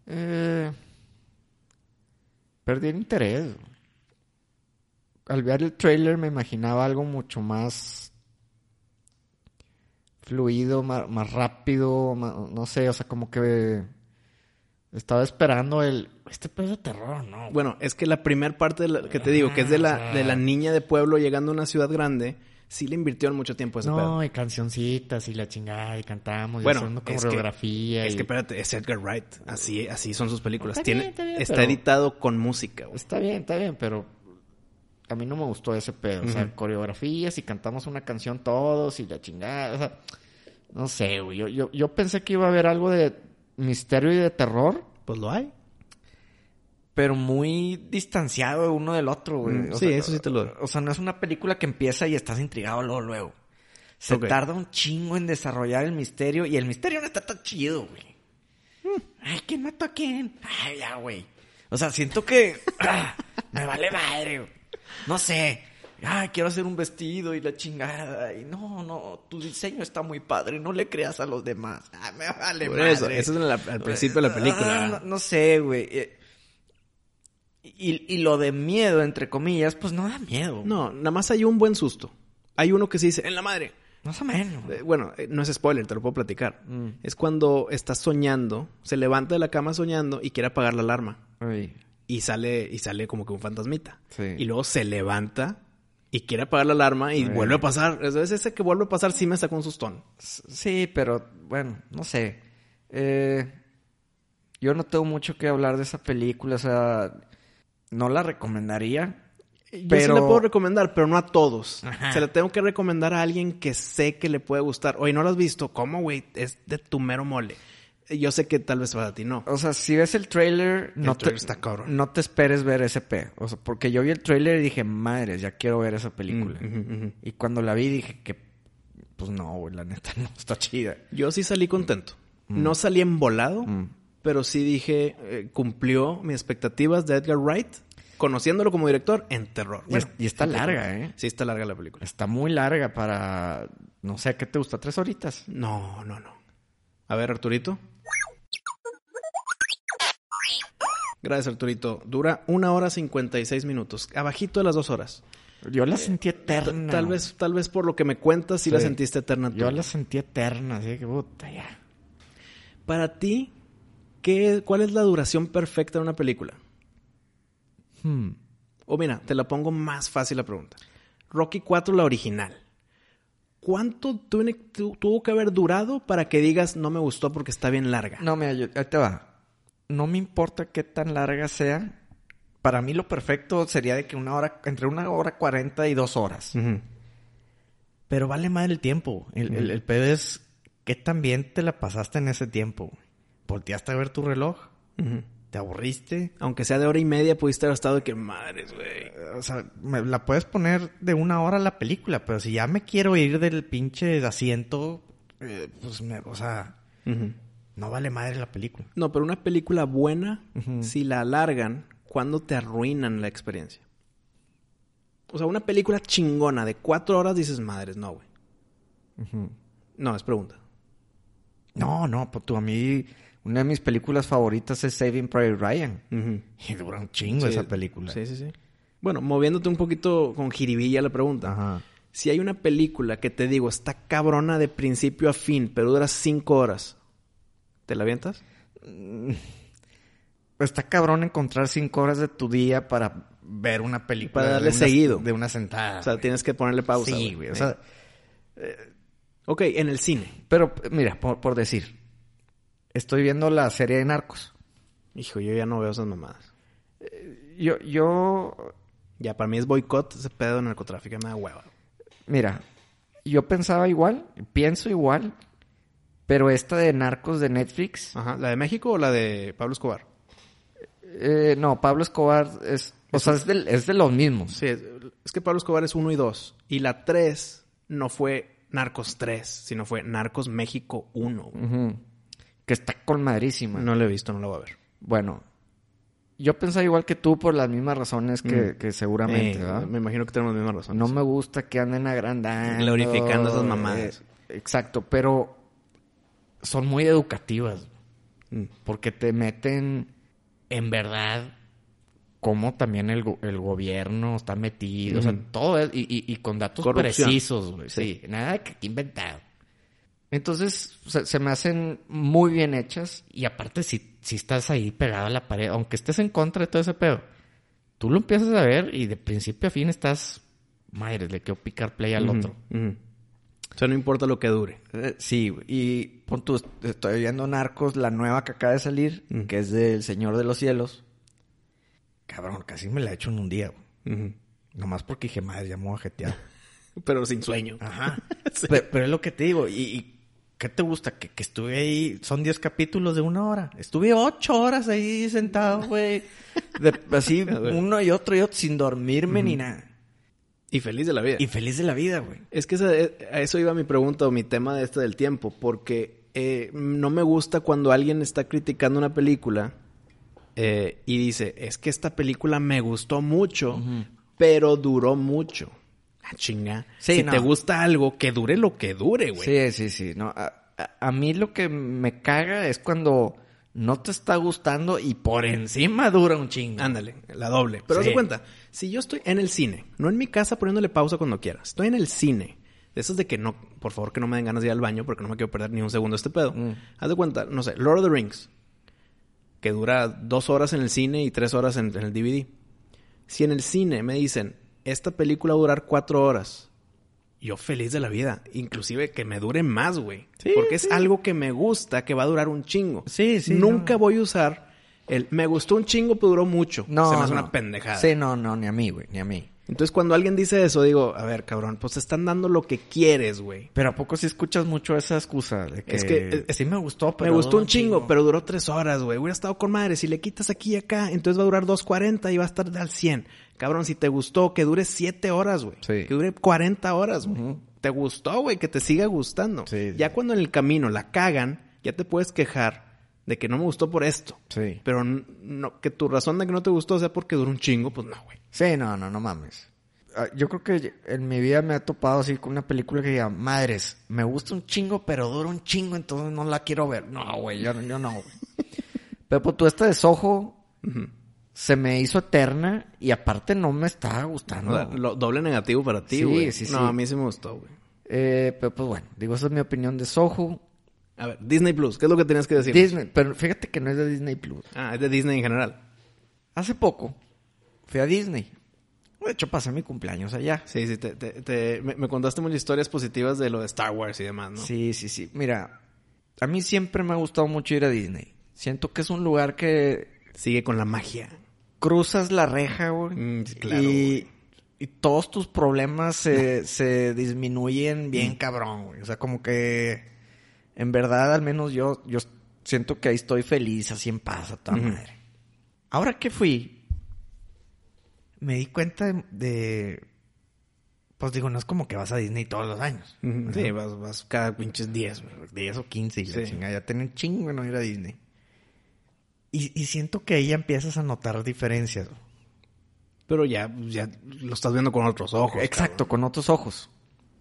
Eh, perdí el interés. Al ver el trailer me imaginaba algo mucho más fluido, más, más rápido, más- no sé, o sea, como que estaba esperando el... Este pedo de terror, ¿no? Bueno, es que la primer parte de la- que te digo, que es de la, de la niña de pueblo llegando a una ciudad grande, sí le invirtió mucho tiempo ese no, pedo. y cancioncitas y la chingada y cantamos Bueno, y haciendo es que- coreografía. Es que espérate, es Edgar Wright. Así, así son sus películas. Está Tiene, bien, está bien, está editado con música, güey. Está bien, está bien, pero a mí no me gustó ese pedo. O sea, coreografías y cantamos una canción todos y la chingada. O sea, no sé, güey. Yo, yo, yo pensé que iba a haber algo de misterio y de terror, Pues lo hay. pero muy distanciado uno del otro, güey. Mm, O sí, sea, eso sí te lo doy. O sea, no es una película que empieza y estás intrigado luego, luego. Se tarda un chingo en desarrollar el misterio y el misterio no está tan chido, güey. Hmm. Ay, ¿quién mató a quién? Ay, ya, güey. O sea, siento que ah, me vale madre. güey. No sé. Ay, quiero hacer un vestido y la chingada. Y no, no, tu diseño está muy padre. No le creas a los demás. Ay, me vale Por madre. eso, eso es en la- al principio de la película. Ah, no, no sé, güey. Eh, Y, y lo de miedo, entre comillas, pues no da miedo. No, nada más hay un buen susto. Hay uno que se dice, en la madre. Más o menos. Bueno, eh, no es spoiler, te lo puedo platicar. Mm. Es cuando está soñando, se levanta de la cama soñando y quiere apagar la alarma. Y sale, y sale como que un fantasmita. Sí. Y luego se levanta y quiere apagar la alarma y Sí. vuelve a pasar. Entonces ese que vuelve a pasar sí me sacó un sustón. Sí, pero bueno, no sé. Eh, yo no tengo mucho que hablar de esa película, o sea, no la recomendaría. Yo sí Pero- le puedo recomendar, pero no a todos. Ajá. Se la tengo que recomendar a alguien que sé que le puede gustar. Oye, ¿no lo has visto? ¿Cómo, güey? Es de tu mero mole. Yo sé que tal vez para ti no. O sea, si ves el trailer, no, trailer te, está cabrón. no te esperes ver ese P. O sea, porque yo vi el trailer y dije, madres, ya quiero ver esa película. Mm. Y cuando la vi dije que, pues no, güey, la neta no está chida. Yo sí salí contento. No salí embolado, Mm. pero sí dije, eh, cumplió mis expectativas de Edgar Wright, conociéndolo como director, en terror. Y es- y está terror. larga, ¿eh? Sí, está larga la película. Está muy larga para, no sé, ¿qué te gusta? ¿Tres horitas? No, no, no. A ver, Arturito. Gracias, Arturito. Dura una hora cincuenta y seis minutos. Abajito de las dos horas. Yo la sentí Eh, Ta- eterna. Tal vez, tal vez por lo que me cuentas, sí, la sentiste eterna tú. Yo la sentí eterna, así que puta ya. Para ti, ¿qué, ¿cuál es la duración perfecta de una película? Hmm. O mira, te la pongo más fácil la pregunta. Rocky 4, la original. ¿Cuánto tuvo que haber durado para que digas no me gustó porque está bien larga? No, mira, yo- ahí te va. No me importa qué tan larga sea. Para mí lo perfecto sería de que una hora, entre una hora cuarenta y dos horas. Pero vale más el tiempo. El, el, el pedo es qué tan bien te la pasaste en ese tiempo. Volteaste a ver tu reloj, te aburriste. Aunque sea de hora y media, pudiste haber estado de que madres, güey. O sea, me la puedes poner de una hora la película, pero si ya me quiero ir del pinche asiento, eh, pues me, o sea. No vale madre la película. No, pero una película buena, si la alargan, ¿cuándo te arruinan la experiencia? O sea, una película chingona de cuatro horas dices, madres, no, güey. No, es pregunta. No, no, pues tú a mí, una de mis películas favoritas es Saving Private Ryan. Y dura un chingo Sí, esa película. Sí, sí, sí. Bueno, moviéndote un poquito con jiribilla la pregunta. Ajá. Si hay una película que te digo está cabrona de principio a fin, pero dura cinco horas, ¿te la avientas? Está cabrón encontrar cinco horas de tu día para ver una película. Para darle de una- seguido. De una sentada. O sea, güey. tienes que ponerle pausa. Sí, güey. O sea, Ok, en el cine. pero mira, por, por decir, estoy viendo la serie de Narcos. Hijo, yo ya no veo esas mamadas. Yo, yo, Ya, para mí es boicot ese pedo de narcotráfico, me da hueva. mira, yo pensaba igual, pienso igual, pero esta de Narcos de Netflix, Ajá, ¿la de México o la de Pablo Escobar? eh, no, Pablo Escobar es, o sea, es de, es de los mismos. Sí, es, que Pablo Escobar es uno y dos. Y la tres no fue Narcos 3, sino fue Narcos México 1. Ujú. Que está colmadrísima. No la he visto, no la voy a ver. Bueno, yo pensaba igual que tú por las mismas razones que, Mm. que seguramente, Eh, ¿verdad? me imagino que tenemos las mismas razones. No me gusta que anden agrandando. Glorificando esas mamadas. eh, exacto, pero son muy educativas. Mm. Porque te meten en verdad cómo también el, el gobierno está metido. O sea, Ujú. todo es, y, y- y con datos Corrupción. precisos, güey. Sí. nada que inventado. Entonces, se, se me hacen muy bien hechas. Y aparte, si, si estás ahí pegado a la pared, aunque estés en contra de todo ese pedo, tú lo empiezas a ver y de principio a fin estás, madre, le quiero picar play al otro. ujú. O sea, no importa lo que dure. Eh, Sí, y pon tú, estoy viendo Narcos, la nueva que acaba de salir, Mm. que es del Señor de los Cielos. Cabrón, casi me la he hecho en un día, güey. Nomás porque dije, madre, ya me voy a jetear. Pero sin sueño. Ajá. Sí. pero, pero es lo que te digo, y, y ¿qué te gusta? Que, que estuve ahí, son 10 capítulos de una hora. Estuve 8 horas ahí sentado, güey. Así, uno y otro y otro, sin dormirme ni nada. Y feliz de la vida. Y feliz de la vida, güey. Es que esa- eh, a eso iba mi pregunta o mi tema de este del tiempo, porque eh, no me gusta cuando alguien está criticando una película eh, y dice, es que esta película me gustó mucho, pero duró mucho. Ah, chinga. Sí, si no. te gusta algo, que dure lo que dure, güey. Sí, sí, sí. No, a, a- a mí lo que me caga es cuando no te está gustando y por encima dura un chingo. Ándale, la doble. Pero Sí. haz de cuenta, si yo estoy en el cine, no en mi casa poniéndole pausa cuando quiera, estoy en el cine. De esos de que no, por favor que no me den ganas de ir al baño porque no me quiero perder ni un segundo este pedo. Mm. Haz de cuenta, no sé, Lord of the Rings, que dura dos horas en el cine y tres horas en, en el DVD. Si en el cine me dicen, esta película va a durar cuatro horas, yo feliz de la vida. Inclusive que me dure más, güey. Sí, porque sí. es algo que me gusta, que va a durar un chingo. Sí, sí, Nunca no. voy a usar el me gustó un chingo, pero duró mucho. No, Se me hace no. una pendejada. Sí, no, no, ni a mí, güey, ni a mí. Entonces, cuando alguien dice eso, digo, a ver, cabrón, pues te están dando lo que quieres, güey. Pero ¿a poco si escuchas mucho esa excusa? De que, Es que, eh, sí me gustó, pero... me gustó un chingo, pero duró tres horas, güey. Hubiera estado con madre. Si le quitas aquí y acá, entonces va a durar 2.40 y va a estar al 100. Cabrón, si te gustó, que dure siete horas, güey. Sí. Que dure 40 horas, güey. Te gustó, güey, que te siga gustando. Sí, sí. Ya cuando en el camino la cagan, ya te puedes quejar de que no me gustó por esto. Sí. Pero no, que tu razón de que no te gustó sea porque duró un chingo, pues no, güey. Sí, no, no, no mames. Ah, Yo creo que en mi vida me ha topado así con una película que diga, madres, me gusta un chingo, pero dura un chingo, entonces no la quiero ver. No, güey, yo, yo no, güey. Pero pues tú esta de Soho se me hizo eterna y aparte no me estaba gustando. O sea, lo- doble negativo para ti, Sí, güey. sí, no, sí. a mí sí me gustó, güey. Eh, pero pues bueno, digo, esa es mi opinión de Soho. A ver, Disney Plus, ¿qué es lo que tenías que decir? Disney, pero fíjate que no es de Disney Plus. Ah, es de Disney en general. Hace poco fui a Disney. De hecho, pasé mi cumpleaños allá. Sí, sí, te, te- te- me, me contaste muchas historias positivas de lo de Star Wars y demás, ¿no? Sí, sí, sí. Mira, a mí siempre me ha gustado mucho ir a Disney. Siento que es un lugar que Sigue con la magia. cruzas la reja, güey. Mm, claro, y, todos tus problemas se, se disminuyen bien cabrón, güey. O sea, como que en verdad, al menos yo, yo siento que ahí estoy feliz, así en paz, a toda madre. Ahora que fui, me di cuenta de, de- Pues digo, no es como que vas a Disney todos los años. Sí, vas, vas cada pinches 10, güey. 10 o 15 y la Sí. chingada. Ya tienen chingo no ir a Disney. Y, y siento que ahí ya empiezas a notar diferencias. Pero ya, ya lo estás viendo con otros ojos. Exacto, con otros ojos.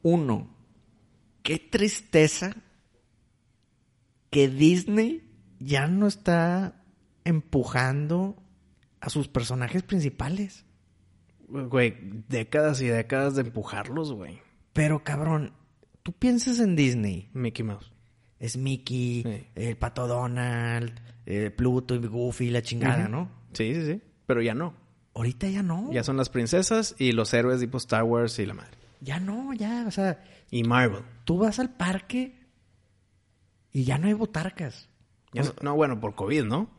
Uno, qué tristeza que Disney ya no está empujando a sus personajes principales. Güey, décadas y décadas de empujarlos, güey. Pero cabrón, tú piensas en Disney. Mickey Mouse. Es Mickey, Sí. el pato Donald, eh, Pluto y Goofy, la chingada. ¿no? Sí, sí, sí. Pero ya no. Ahorita ya no. Ya son las princesas y los héroes tipo Star Wars y la madre. Ya no, ya, o sea, Y Marvel. tú vas al parque y ya no hay botargas. Ya no- no, bueno, por COVID, ¿no?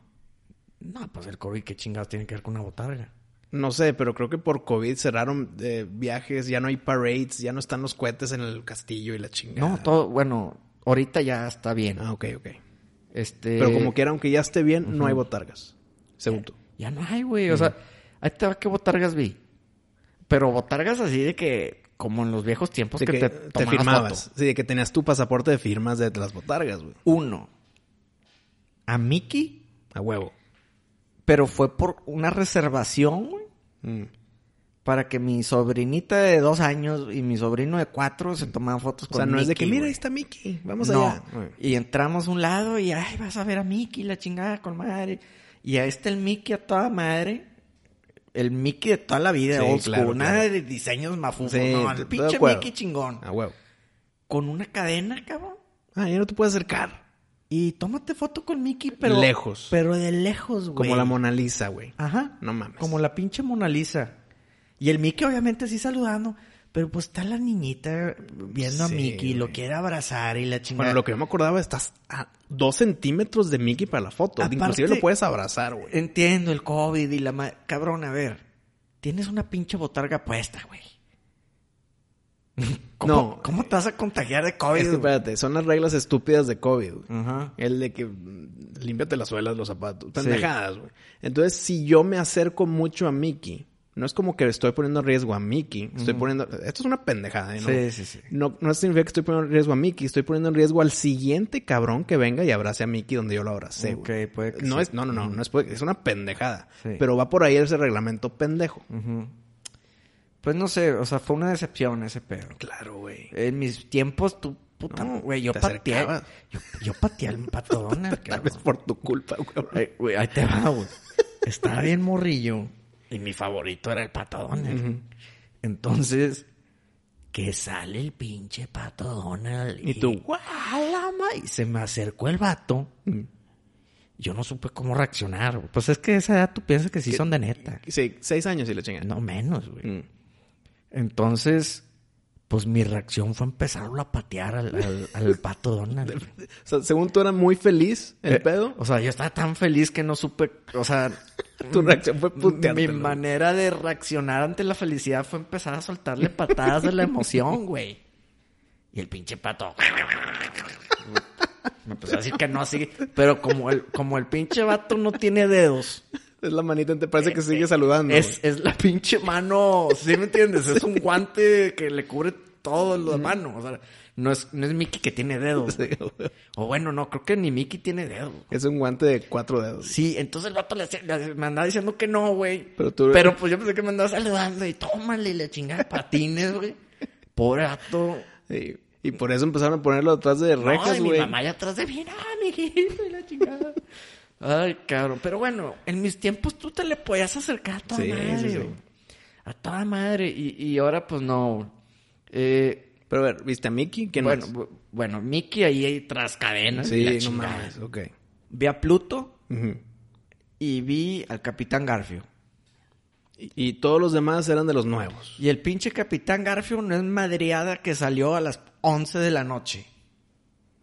No, pues el COVID, ¿qué chingados tiene que ver con una botarga? No sé, pero creo que por COVID cerraron eh, viajes, ya no hay parades, ya no están los cohetes en el castillo y la chingada. No, todo, bueno, ahorita ya está bien. Ah, ok, ok. Este... Pero como quiera, aunque ya esté bien, no hay botargas. Según tú. Ya no hay, güey, o sea, ahí te va qué botargas vi. Pero botargas así de que, como en los viejos tiempos De que, que te, te, firmabas. foto. Sí, de que tenías tu pasaporte de firmas de las botargas, güey. Uno, a Mickey, A huevo. pero fue por una reservación, güey. Mm. Para que mi sobrinita de dos años y mi sobrino de cuatro se tomaran fotos O con sea, no es de que, mira, ahí está Mickey, vamos no. allá. Y entramos a un lado y, ay, vas a ver a Mickey, la chingada con madre. Y ahí está el Mickey a toda madre. El Mickey de toda la vida, Sí, old school. claro, Nada claro. de diseños mafufos. Sí, no, el pinche. Mickey chingón. A huevo. Con una cadena, cabrón. Ah, ya no te puedes acercar. Y tómate foto con Mickey, pero... Lejos. Pero de lejos, güey. Como la Mona Lisa, güey. Ajá. No mames. Como la pinche Mona Lisa. Y el Mickey obviamente sí saludando. Pero pues está la niñita viendo Sí, a Mickey, lo güey. quiere abrazar y la chingada. Bueno, lo que yo me acordaba, estás a dos centímetros de Mickey para la foto. Aparte- Inclusive lo puedes abrazar, güey. Entiendo el COVID y la... ma- Cabrón, a ver. Tienes una pinche botarga puesta, güey. ¿Cómo, No. ¿Cómo te vas a contagiar de COVID? Es que, espérate, son las reglas estúpidas de COVID. güey. Ajá. El de que mm, límpiate las suelas, los zapatos. Pendejadas, güey. Entonces, si yo me acerco mucho a Mickey, no es como que estoy poniendo en riesgo a Mickey. Estoy poniendo... Esto es una pendejada, ¿eh? ¿no? Sí, sí, sí. No, no significa que estoy poniendo en riesgo a Mickey. Estoy poniendo en riesgo al siguiente cabrón que venga y abrace a Mickey donde yo lo abracé, Ok, puede que no sí. es, no, no, no, no es, puede- es una pendejada. Sí. Pero va por ahí ese reglamento pendejo. Pues no sé, o sea, fue una decepción ese pedo. Claro, güey. En mis tiempos, tú, puta, No, güey, yo te pateé. Yo, yo pateé al pato Donald, Tal vez por tu culpa, güey, ahí te va, güey. Estaba bien morrillo. Y mi favorito era el pato Donald. Entonces, que sale el pinche pato Donald. Y tú, ¡guálama! Y se me acercó el vato. Yo no supe cómo reaccionar. güey. Pues es que a esa edad tú piensas que sí son de neta. Sí, seis años y le chingan. No menos, güey. Mm. Entonces, pues mi reacción fue empezarlo a patear al, al- al pato Donald. O sea, según tú eras muy feliz el Eh, pedo, O sea, yo estaba tan feliz que no supe, o sea, tu reacción fue mi puteártelo. manera de reaccionar ante la felicidad fue empezar a soltarle patadas de la emoción, güey. Y el pinche pato. Me empezó a decir que no, así. Pero como el, como el pinche vato no tiene dedos, Es la manita, te parece que sigue saludando. es, es la pinche mano, ¿sí me entiendes? Es un guante que le cubre todo la mano. O sea, no es, no es Mickey que tiene dedos. güey. Sí, güey. O bueno, no, creo que ni Mickey tiene dedos. Es un guante de cuatro dedos. Sí, entonces el vato le, hacía- le- me andaba diciendo que no, güey. Pero tú- Pero pues yo pensé que me andaba saludando y tómale la chingada de patines, güey. Pobre vato. Sí. Y por eso empezaron a ponerlo detrás de No, rejas, y mi güey. mamá allá atrás de mí, ah, mijito, y la chingada. Ay, cabrón. Pero bueno, en mis tiempos tú te le podías acercar a toda Sí, madre, sí, sí. güey. A toda madre. Y, y ahora pues no. Eh, Pero a ver, ¿viste a Mickey? ¿Quién bueno, más? bueno, Mickey ahí, ahí tras cadenas. y Sí, no mames. Ok. Vi a Pluto y vi al Capitán Garfio. y, y todos los demás eran de los nuevos. Y el pinche Capitán Garfio no es madreada que salió a las 11 de la noche.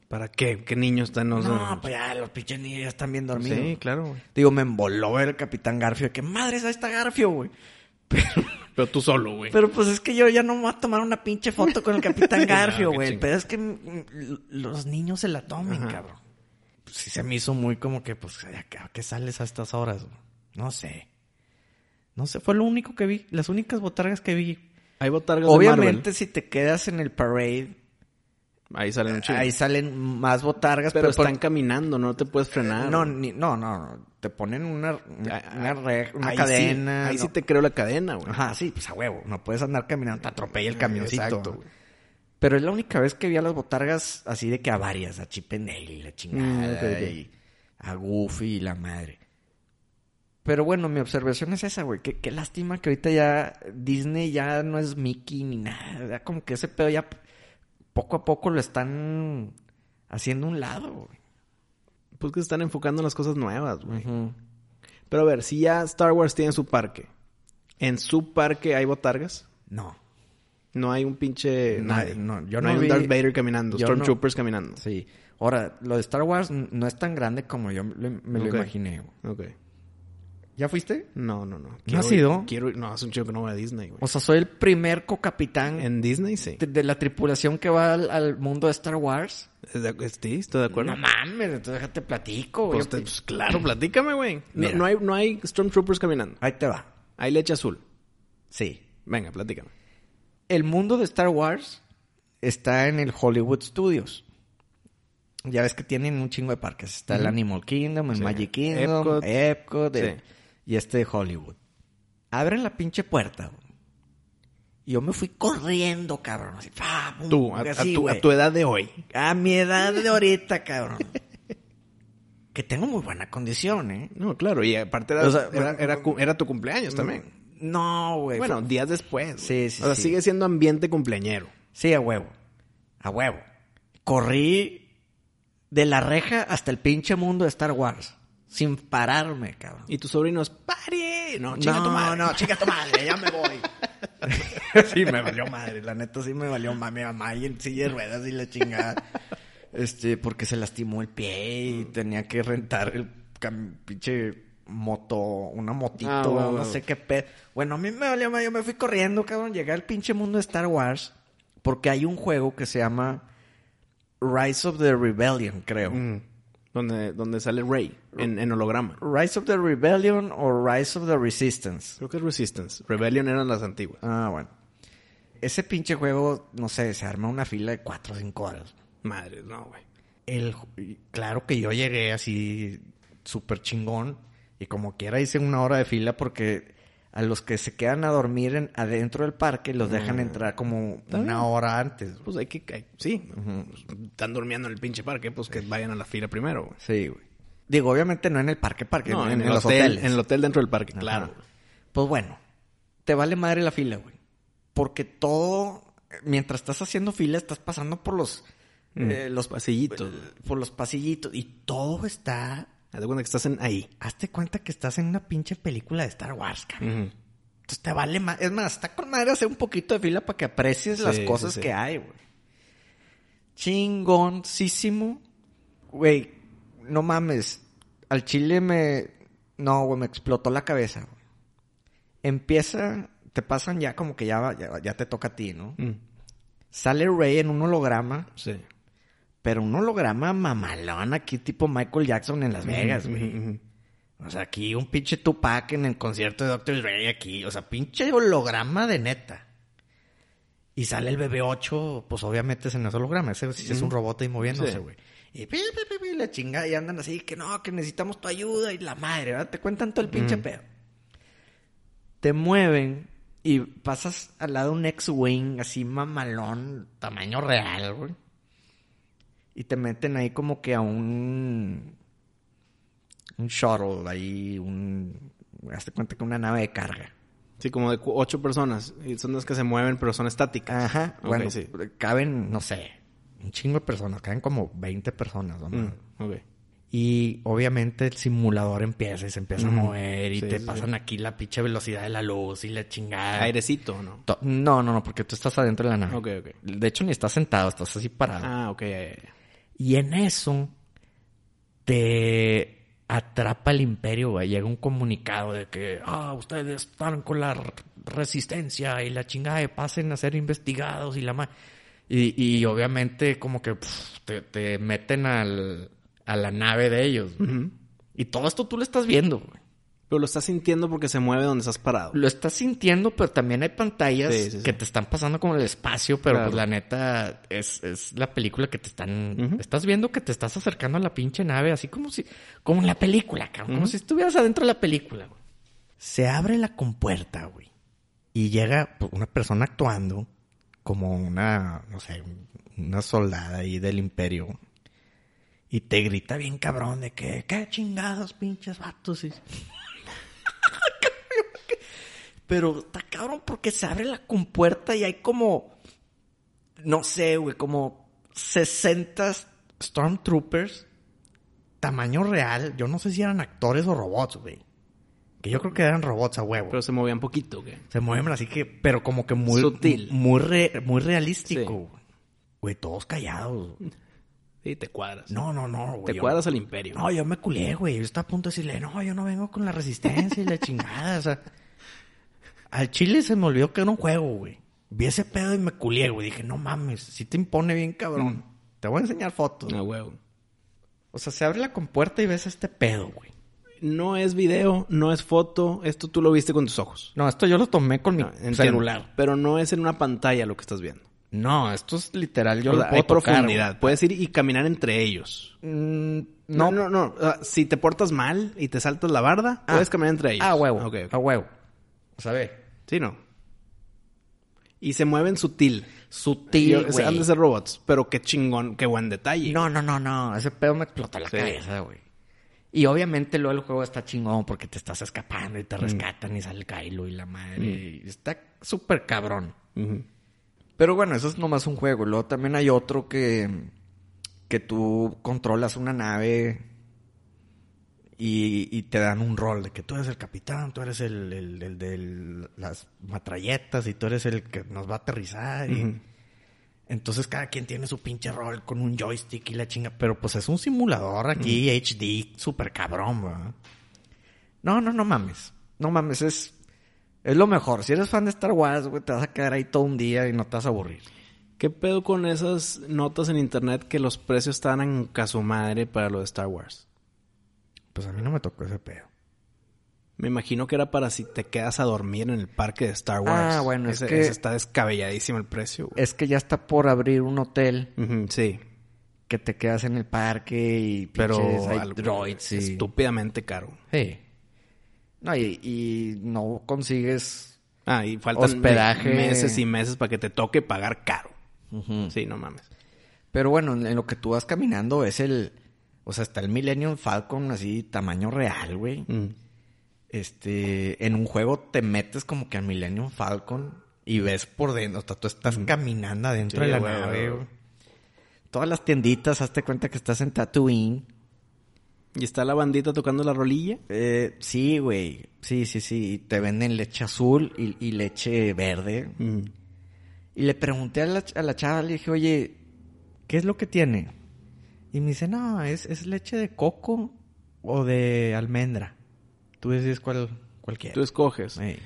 ¿Para qué? ¿Qué niños están? No, No, pues ya los pinches niños ya están bien dormidos. Sí, claro, güey. Digo, me emboló ver el Capitán Garfio. ¿Qué madre es esta Garfio, güey? Pero, Pero tú solo, güey. pero pues es que yo ya no me voy a tomar una pinche foto con el Capitán Garfio, güey. Pero es que los niños se la tomen, Ajá. cabrón. Pues sí se me hizo muy como que, pues, ¿a qué- sales a estas horas? güey? No sé. No sé, fue lo único que vi. Las únicas botargas que vi. Hay botargas Obviamente, de si te quedas en el parade, Marvel. Ahí salen un chingo. ahí salen más botargas, pero, pero, están por- caminando, no te puedes frenar. no, ni- no, no, no. Te ponen una, una, Ah, una re- una ahí cadena. Sí, ahí no. sí te creo la cadena, güey. Ajá, sí, pues a huevo. No puedes andar caminando, te atropella el camioncito. Exacto. Pero es la única vez que vi a las botargas así de que a varias, a Chip and Dale y la chingada, Mm, y a Goofy y la madre. Pero bueno, mi observación es esa, güey. Qué, qué lástima que ahorita ya Disney ya no es Mickey ni nada. Como que ese pedo ya poco a poco lo están haciendo un lado, güey. Pues que se están enfocando en las cosas nuevas, güey. Pero a ver, si ya Star Wars tiene su parque, ¿en su parque hay botargas? No. No hay un pinche... No, nadie. no, yo no no hay vi- un Darth Vader caminando, yo Stormtroopers caminando. Sí. Ahora, lo de Star Wars no es tan grande como yo me, lo imaginé, güey. Ok. ¿Ya fuiste? No, no, no. has ir- ido? Quiero ir- No, es un chico que no va a Disney, güey. O sea, soy el primer co-capitán En Disney, sí. de, de la tripulación que va al, al mundo de Star Wars. ¿Es de- es- Sí, estoy de acuerdo. No mames, entonces déjate platico, güey. Pues, pues, claro, platícame, güey. No, no hay, no hay Stormtroopers caminando. Ahí te va. Hay leche azul. Sí. Venga, platícame. El mundo de Star Wars está en el Hollywood Studios. Ya ves que tienen un chingo de parques. Está el Animal Kingdom, el Sí. Magic Kingdom, Epcot. Epcot, el- Sí. Y este de Hollywood. Abren la pinche puerta. güey. Y yo me fui corriendo, cabrón. Así, Tú, a, tu, a güey. tu edad de hoy. A mi edad de ahorita, cabrón. que tengo muy buena condición, ¿eh? No, claro, y aparte era, O sea, era, era cu- era tu cumpleaños también. No, güey. Bueno, fue- días después. Sí, sí, O sea, sí. sigue siendo ambiente cumpleañero. Sí, a huevo. A huevo. Corrí de la reja hasta el pinche mundo de Star Wars. Sin pararme, cabrón. Y tus sobrinos, ¡pare! No, chinga tu madre. no, chica tu madre, ya me voy. sí, me valió madre, la neta sí me valió madre. Mi mamá y en silla de ruedas y la chingada. Este, porque se lastimó el pie y tenía que rentar el pinche moto, una motito, Ah, no sé qué pedo. Bueno, a mí me valió madre, yo me fui corriendo, cabrón. Llegué al pinche mundo de Star Wars porque hay un juego que se llama Rise of the Rebellion, creo. Mm. Donde, donde sale Rey en, en holograma. Rise of the Rebellion o Rise of the Resistance. Creo que es Resistance. Rebellion eran las antiguas. Ah, bueno. Ese pinche juego, no sé, se arma una fila de 4 o 5 horas. Madre, no, güey. El, claro que yo llegué así súper chingón y como quiera hice una hora de fila porque a los que se quedan a dormir en, adentro del parque los dejan entrar como una hora antes. Pues hay que... hay- sí. Están durmiendo en el pinche parque, pues que vayan a la fila primero, güey. Sí, güey. Digo, obviamente no en el parque, parque, No, en, en, en el los hotel, hoteles. En el hotel dentro del parque, Ajá. claro. Pues bueno, te vale madre la fila, güey. Porque todo, mientras estás haciendo fila, estás pasando por los, eh, los pasillitos. por los pasillitos y todo está. Haz de cuenta que estás en ahí. Hazte cuenta que estás en una pinche película de Star Wars, cabrón. Entonces te vale más. Es más, está con madre hacer un poquito de fila para que aprecies Sí, las cosas sí. que hay, güey. Chingoncísimo. Güey, no mames. Al chile me. No, güey, me explotó la cabeza, güey. Empieza. Te pasan ya como que ya, ya te toca a ti, ¿no? Mm. Sale Rey en un holograma, Sí. Pero un holograma mamalón aquí, tipo Michael Jackson en Las Vegas, güey. O sea, aquí un pinche Tupac en el concierto de Dr. Dre aquí. O sea, pinche holograma de neta. Y sale el BB-8, pues obviamente es en ese holograma. Ese sí es un robot ahí moviéndose, Sí. güey. Y pi, pi, pi, pi, la chingada y andan así, que no, que necesitamos tu ayuda y la madre, ¿verdad? Te cuentan todo el pinche pedo. Te mueven y pasas al lado de un X-Wing así mamalón, tamaño real, güey. Y te meten ahí como que a un un shuttle ahí, un... Hazte cuenta que una nave de carga. Sí, como de ocho personas. Y son las que se mueven, pero son estáticas. Ajá. Ok, bueno, sí. caben, no sé, un chingo de personas. Caben como 20 personas. ¿no? Mm, ok. Y obviamente el simulador empieza y se empieza a mover y Sí, te sí, pasan aquí la pinche velocidad de la luz y la chingada. Airecito, ¿no? No, no, no, porque tú estás adentro de la nave. Ok, ok. De hecho, ni estás sentado, estás así parado. Ah, ok, ya, ya, ya. Y en eso te atrapa el imperio, güey. Llega un comunicado de que, ah, ustedes están con la resistencia y la chingada de pasen a ser investigados y la ma... Y, y obviamente como que te, te meten al, a la nave de ellos. Y todo esto tú lo estás viendo, güey. Pero lo estás sintiendo porque se mueve donde estás parado. Lo estás sintiendo, pero también hay pantallas Sí, sí, sí. que te están pasando como el espacio, pero Claro. pues la neta es, es la película que te están... Estás viendo que te estás acercando a la pinche nave, así como si... Como en la película, cabrón. Como si estuvieras adentro de la película, güey. Se abre la compuerta, güey. Y llega pues, una persona actuando como una, no sé, una soldada ahí del imperio. Y te grita bien cabrón de que, qué chingados, pinches vatos. Y- Pero está cabrón porque se abre la compuerta y hay como, no sé, güey, como 60 Stormtroopers, tamaño real. Yo no sé si eran actores o robots, güey. Que yo creo que eran robots a huevo. Pero se movían poquito, ¿qué? se mueven así que, pero como que muy, Sutil. muy, re- muy realístico. Sí. güey. Güey, todos callados. güey. Sí, te cuadras. No, no, no, güey. te yo- cuadras al imperio. no, yo me culé, güey. Yo estaba a punto de decirle, no, yo no vengo con la resistencia y la chingada. O sea, al chile se me olvidó que era un juego, güey. Vi ese pedo y me culé, güey. Dije, no mames, si te impone bien, cabrón. Te voy a enseñar fotos. Ah, huevo. O sea, se abre la compuerta y ves este pedo, güey. No es video, no es foto. Esto tú lo viste con tus ojos. No, esto yo lo tomé con mi No, entiendo. celular. Pero no es en una pantalla lo que estás viendo. No, esto es literal, yo O lo sea, puedo hay tocar, profundidad. Puedes ir y caminar entre ellos. güey. Mm, No, no, no. Sea, si te portas mal y te saltas la barda, Ah. puedes caminar entre ellos. Ah, huevo. Ok, ok. A huevo. Ve. Sí, no. Y se mueven sutil. Sutil, güey. han de ser robots, pero qué chingón, qué buen detalle. No, no, no, no. Ese pedo me explotó la Sí. cabeza, güey. Y obviamente luego el juego está chingón porque te estás escapando y Mm. te rescatan y sale Kylo y la madre. y está súper cabrón. Pero bueno, eso es nomás un juego. Luego también hay otro que, que tú controlas una nave y, y te dan un rol de que tú eres el capitán, tú eres el, el, el de las matralletas y tú eres el que nos va a aterrizar. y-. Entonces cada quien tiene su pinche rol con un joystick y la chinga. Pero pues es un simulador aquí, HD, súper cabrón, ¿verdad? No, no, no mames. No mames, es... Es lo mejor. Si eres fan de Star Wars, güey, te vas a quedar ahí todo un día y no te vas a aburrir. ¿Qué pedo con esas notas en internet que los precios están en casu madre para lo de Star Wars? Pues a mí no me tocó ese pedo. Me imagino que era para si te quedas a dormir en el parque de Star Wars. Ah, bueno, es que- ese está descabelladísimo el precio. güey. Es que ya está por abrir un hotel sí, que te quedas en el parque y pero pinches, hay algo droids y... estúpidamente caro. Sí. No, y, y no consigues... Ah, y faltan Hospedaje. meses y meses para que te toque pagar caro. Sí, no mames. Pero bueno, en en lo que tú vas caminando es el... O sea, está el Millennium Falcon así, tamaño real, güey. Mm. Este... En un juego te metes como que al Millennium Falcon y ves por dentro. O sea, tú estás caminando adentro Sí, de la güey, nave, güey. Todas las tienditas, hazte cuenta que estás en Tatooine. ¿Y está la bandita tocando la rolilla? Eh, sí, güey. Sí, sí, sí. Y Te venden leche azul y, y leche verde. Mm. Y le pregunté a la, a la chava, le dije, oye, ¿qué es lo que tiene? Y me dice, no, es, es leche de coco o de almendra. Tú decides cuál, cuál quieres. Tú escoges. Ey.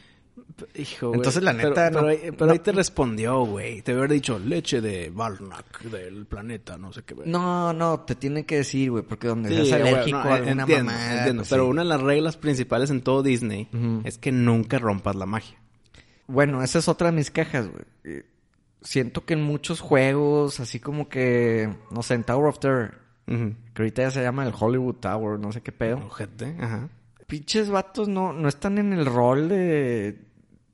Hijo, güey. Entonces, la neta, Pero, no- ahí, pero no- ahí te respondió, güey. Te hubiera dicho leche de Balnac, del planeta, no sé qué. güey. No, no, te tiene que decir, güey, porque donde Sí, seas alérgico no, a alguna entiendo, mamada, entiendo. pues, Pero sí. una de las reglas principales en todo Disney es que nunca rompas la magia. Bueno, esa es otra de mis quejas, güey. Siento que en muchos juegos, así como que, no sé, en Tower of Terror, que ahorita ya se llama el Hollywood Tower, no sé qué pedo. Ojete, ajá. Pinches vatos no, no están en el rol de...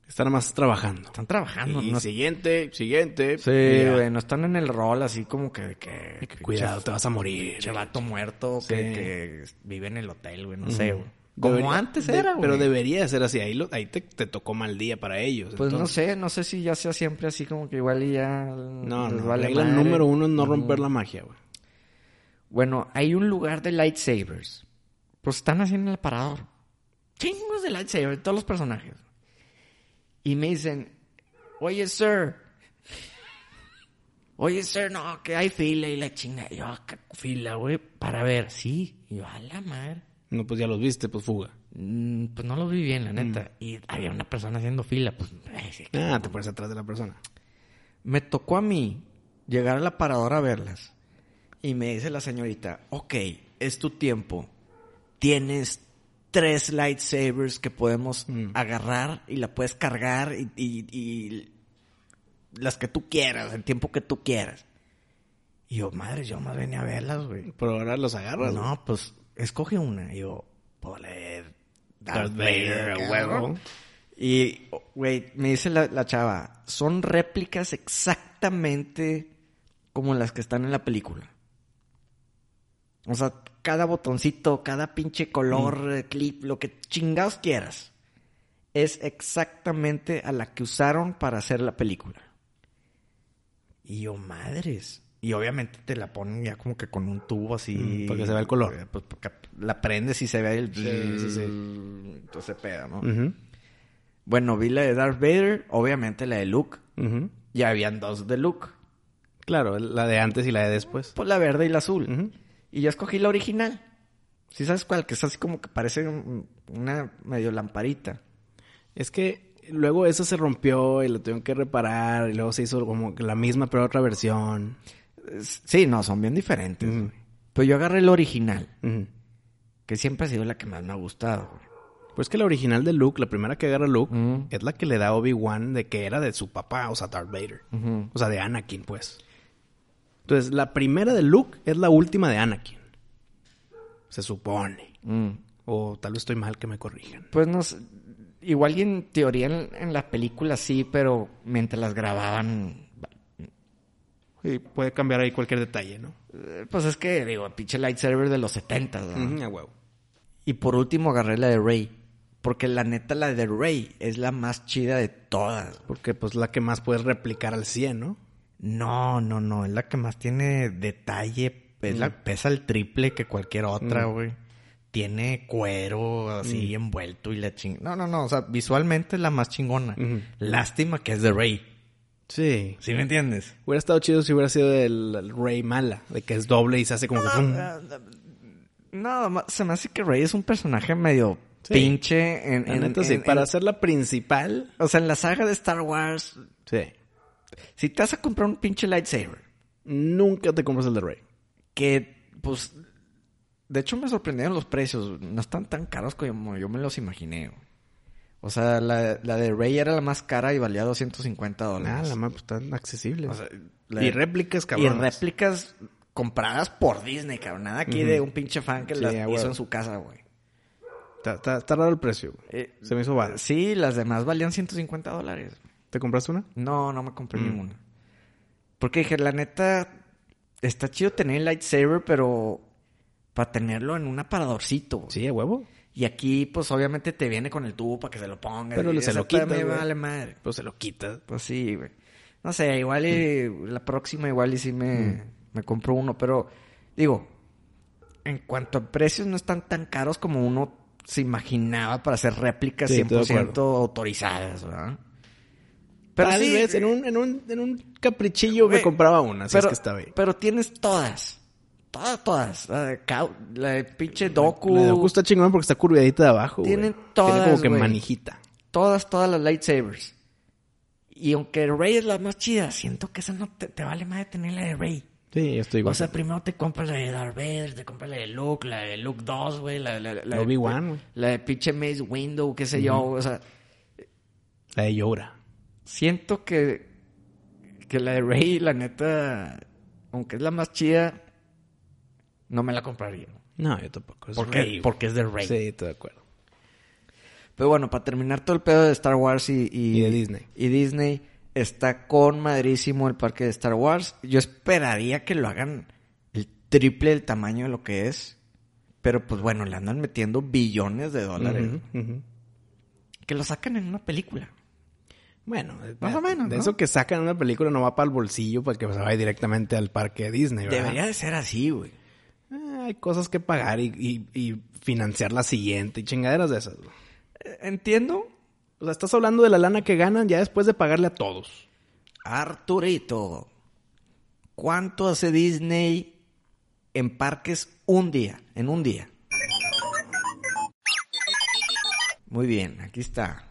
Están más trabajando. Están trabajando, y no siguiente, siguiente. Sí, güey, no están en el rol así como que... que, que Cuidado, te vas a morir. Pinche vato muerto Sí. que, que vive en el hotel, güey, no sé, güey. Como Debería- antes era, güey. Pero debería ser así. Ahí, lo- ahí te, te tocó mal día para ellos. Pues no sé, no sé si ya sea siempre así como que igual y ya... No, no. vale regla madre. número uno es no romper la magia, güey. Bueno, hay un lugar de lightsabers. Pues están haciendo el parador. Chingos de lightsabers, todos los personajes. Y me dicen, oye, sir. Oye, sir, no, que hay fila y la chinga. Yo, "Ah, ¿qué fila, güey? Para ver, sí. Y yo, a la madre. No, pues ya los viste, pues fuga. Mm, pues no lo vi bien, la neta. Y había una persona haciendo fila, pues... Ah, te pones atrás de la persona. Me tocó a mí llegar a la paradora a verlas. Y me dice la señorita, ok, es tu tiempo. Tienes tres lightsabers que podemos Mm. agarrar y la puedes cargar y, y- y las que tú quieras, el tiempo que tú quieras. Y yo, madre, yo más venía a verlas, güey. Pero ahora los agarras. No, pues escoge una. Y yo, puedo leer Darth Vader, huevo. Y, güey, me dice la, la chava, son réplicas exactamente como las que están en la película. O sea, cada botoncito, cada pinche color, Mm. eh, clip, lo que chingados quieras, es exactamente a la que usaron para hacer la película. Y yo, madres. Y obviamente te la ponen ya como que con un tubo así. Mm, para que se vea el color. eh, Pues porque la prendes y se ve el... Sí, sí, sí. Entonces pega, ¿no? Bueno, vi la de Darth Vader, obviamente la de Luke. ujú. Ya habían dos de Luke. Claro, la de antes y la de después. Pues la verde y la azul. Y yo escogí la original. ¿Sí sabes cuál? Que es así como que parece un- una medio lamparita. Es que luego esa se rompió y la tuvieron que reparar y luego se hizo como la misma pero otra versión. Sí, no, son bien diferentes. Pero yo agarré la original, que siempre ha sido la que más me ha gustado. güey. Pues que la original de Luke, la primera que agarra Luke, es la que le da a Obi-Wan de que era de su papá, o sea, Darth Vader. O sea, de Anakin, pues. Entonces, la primera de Luke es la última de Anakin. Se supone. Mm. O tal vez estoy mal que me corrijan. Pues no sé. igual y en teoría en, en la película sí, pero mientras las grababan, Puede cambiar ahí cualquier detalle, ¿no? eh, pues es que, digo, pinche lightsaber de los 70, ¿no? Huevo. Y por último agarré la de Rey. Porque la neta, la de Rey es la más chida de todas. Porque pues la que más puedes replicar al 100, ¿no? No, no, no. Es la que más tiene detalle. Es la, pesa el triple que cualquier otra, Mm. güey. Tiene cuero así Mm. envuelto y la ching... No, no, no. O sea, visualmente es la más chingona. Lástima que es de Rey. Sí. ¿Sí me entiendes? Hubiera estado chido si hubiera sido el, el Rey mala, de que es doble y se hace como que... ¡fum! No, se me hace que Rey es un personaje medio Sí. pinche en... En- neta, sí, en- para ser la principal, O sea, en la saga de Star Wars, sí. si te vas a comprar un pinche lightsaber, Nunca te compras el de Rey. que pues de hecho me sorprendieron los precios no están tan caros como yo me los imaginé. O sea la, la de Rey era la más cara y valía 250 Ah, dólares la más pues, tan accesible. O sea, la- y réplicas, y cabrón. réplicas compradas por Disney cabrón nada aquí de un pinche fan que Sí, las hizo en su casa güey Está, está- está raro el precio. güey. Eh, Se me hizo barato. sí las demás valían 150 dólares ¿Te compraste una? no no me compré Mm. ninguna porque dije la neta está chido tener el lightsaber pero para tenerlo en un aparadorcito güey. Sí, a huevo. Y aquí, pues obviamente te viene con el tubo para que se lo pongas. Pero Y se lo quita, todavía me vale madre. Pues se lo quitas. Pues sí, güey. No sé, igual y la próxima igual y sí me, me compro uno. Pero, digo, en cuanto a precios no están tan caros como uno se imaginaba para hacer réplicas Sí, estoy de 100% acuerdo. autorizadas, ¿verdad? Tal sí, vez en un, en un, en un caprichillo me compraba una, así pero, es que ahí. pero tienes todas. Todas, todas. La de, Cow- la de pinche Doku. La de Goku está chingón porque está curviadita de abajo, güey. Tienen Tiene todas, como que güey. manijita. todas, todas las lightsabers. Y aunque Rey es la más chida, siento que esa no te, te vale más de tener la de Rey. Sí, yo estoy igual. O sea, primero te compras la de Darth Vader, te compras la de Luke, la de Luke 2, güey, la, la, la, la de- Obi-Wan, güey. La de pinche Mace Window, qué sé yo, o sea, La de Yoda. siento que, que la de Rey, la neta, aunque es la más chida, no me la compraría. No, yo tampoco. Es Porque, Rey, güey. porque es de Rey. Sí, estoy de acuerdo. Pero bueno, para terminar todo el pedo de Star Wars y, Y de Disney. Y Disney está con madrísimo el parque de Star Wars. Yo esperaría que lo hagan el triple del tamaño de lo que es. Pero pues bueno, le andan metiendo billones de dólares. Que lo sacan en una película. Bueno, Más de- o menos, De ¿no? eso que sacan una película no va para el bolsillo para que se vaya directamente al parque de Disney, ¿verdad? Debería de ser así, güey. Ah, hay cosas que pagar y, y- y financiar la siguiente y chingaderas de esas. Eh, Entiendo. O sea, estás hablando de la lana que ganan ya después de pagarle a todos. Arturito, ¿cuánto hace Disney en parques un día? En un día. Muy bien, aquí está.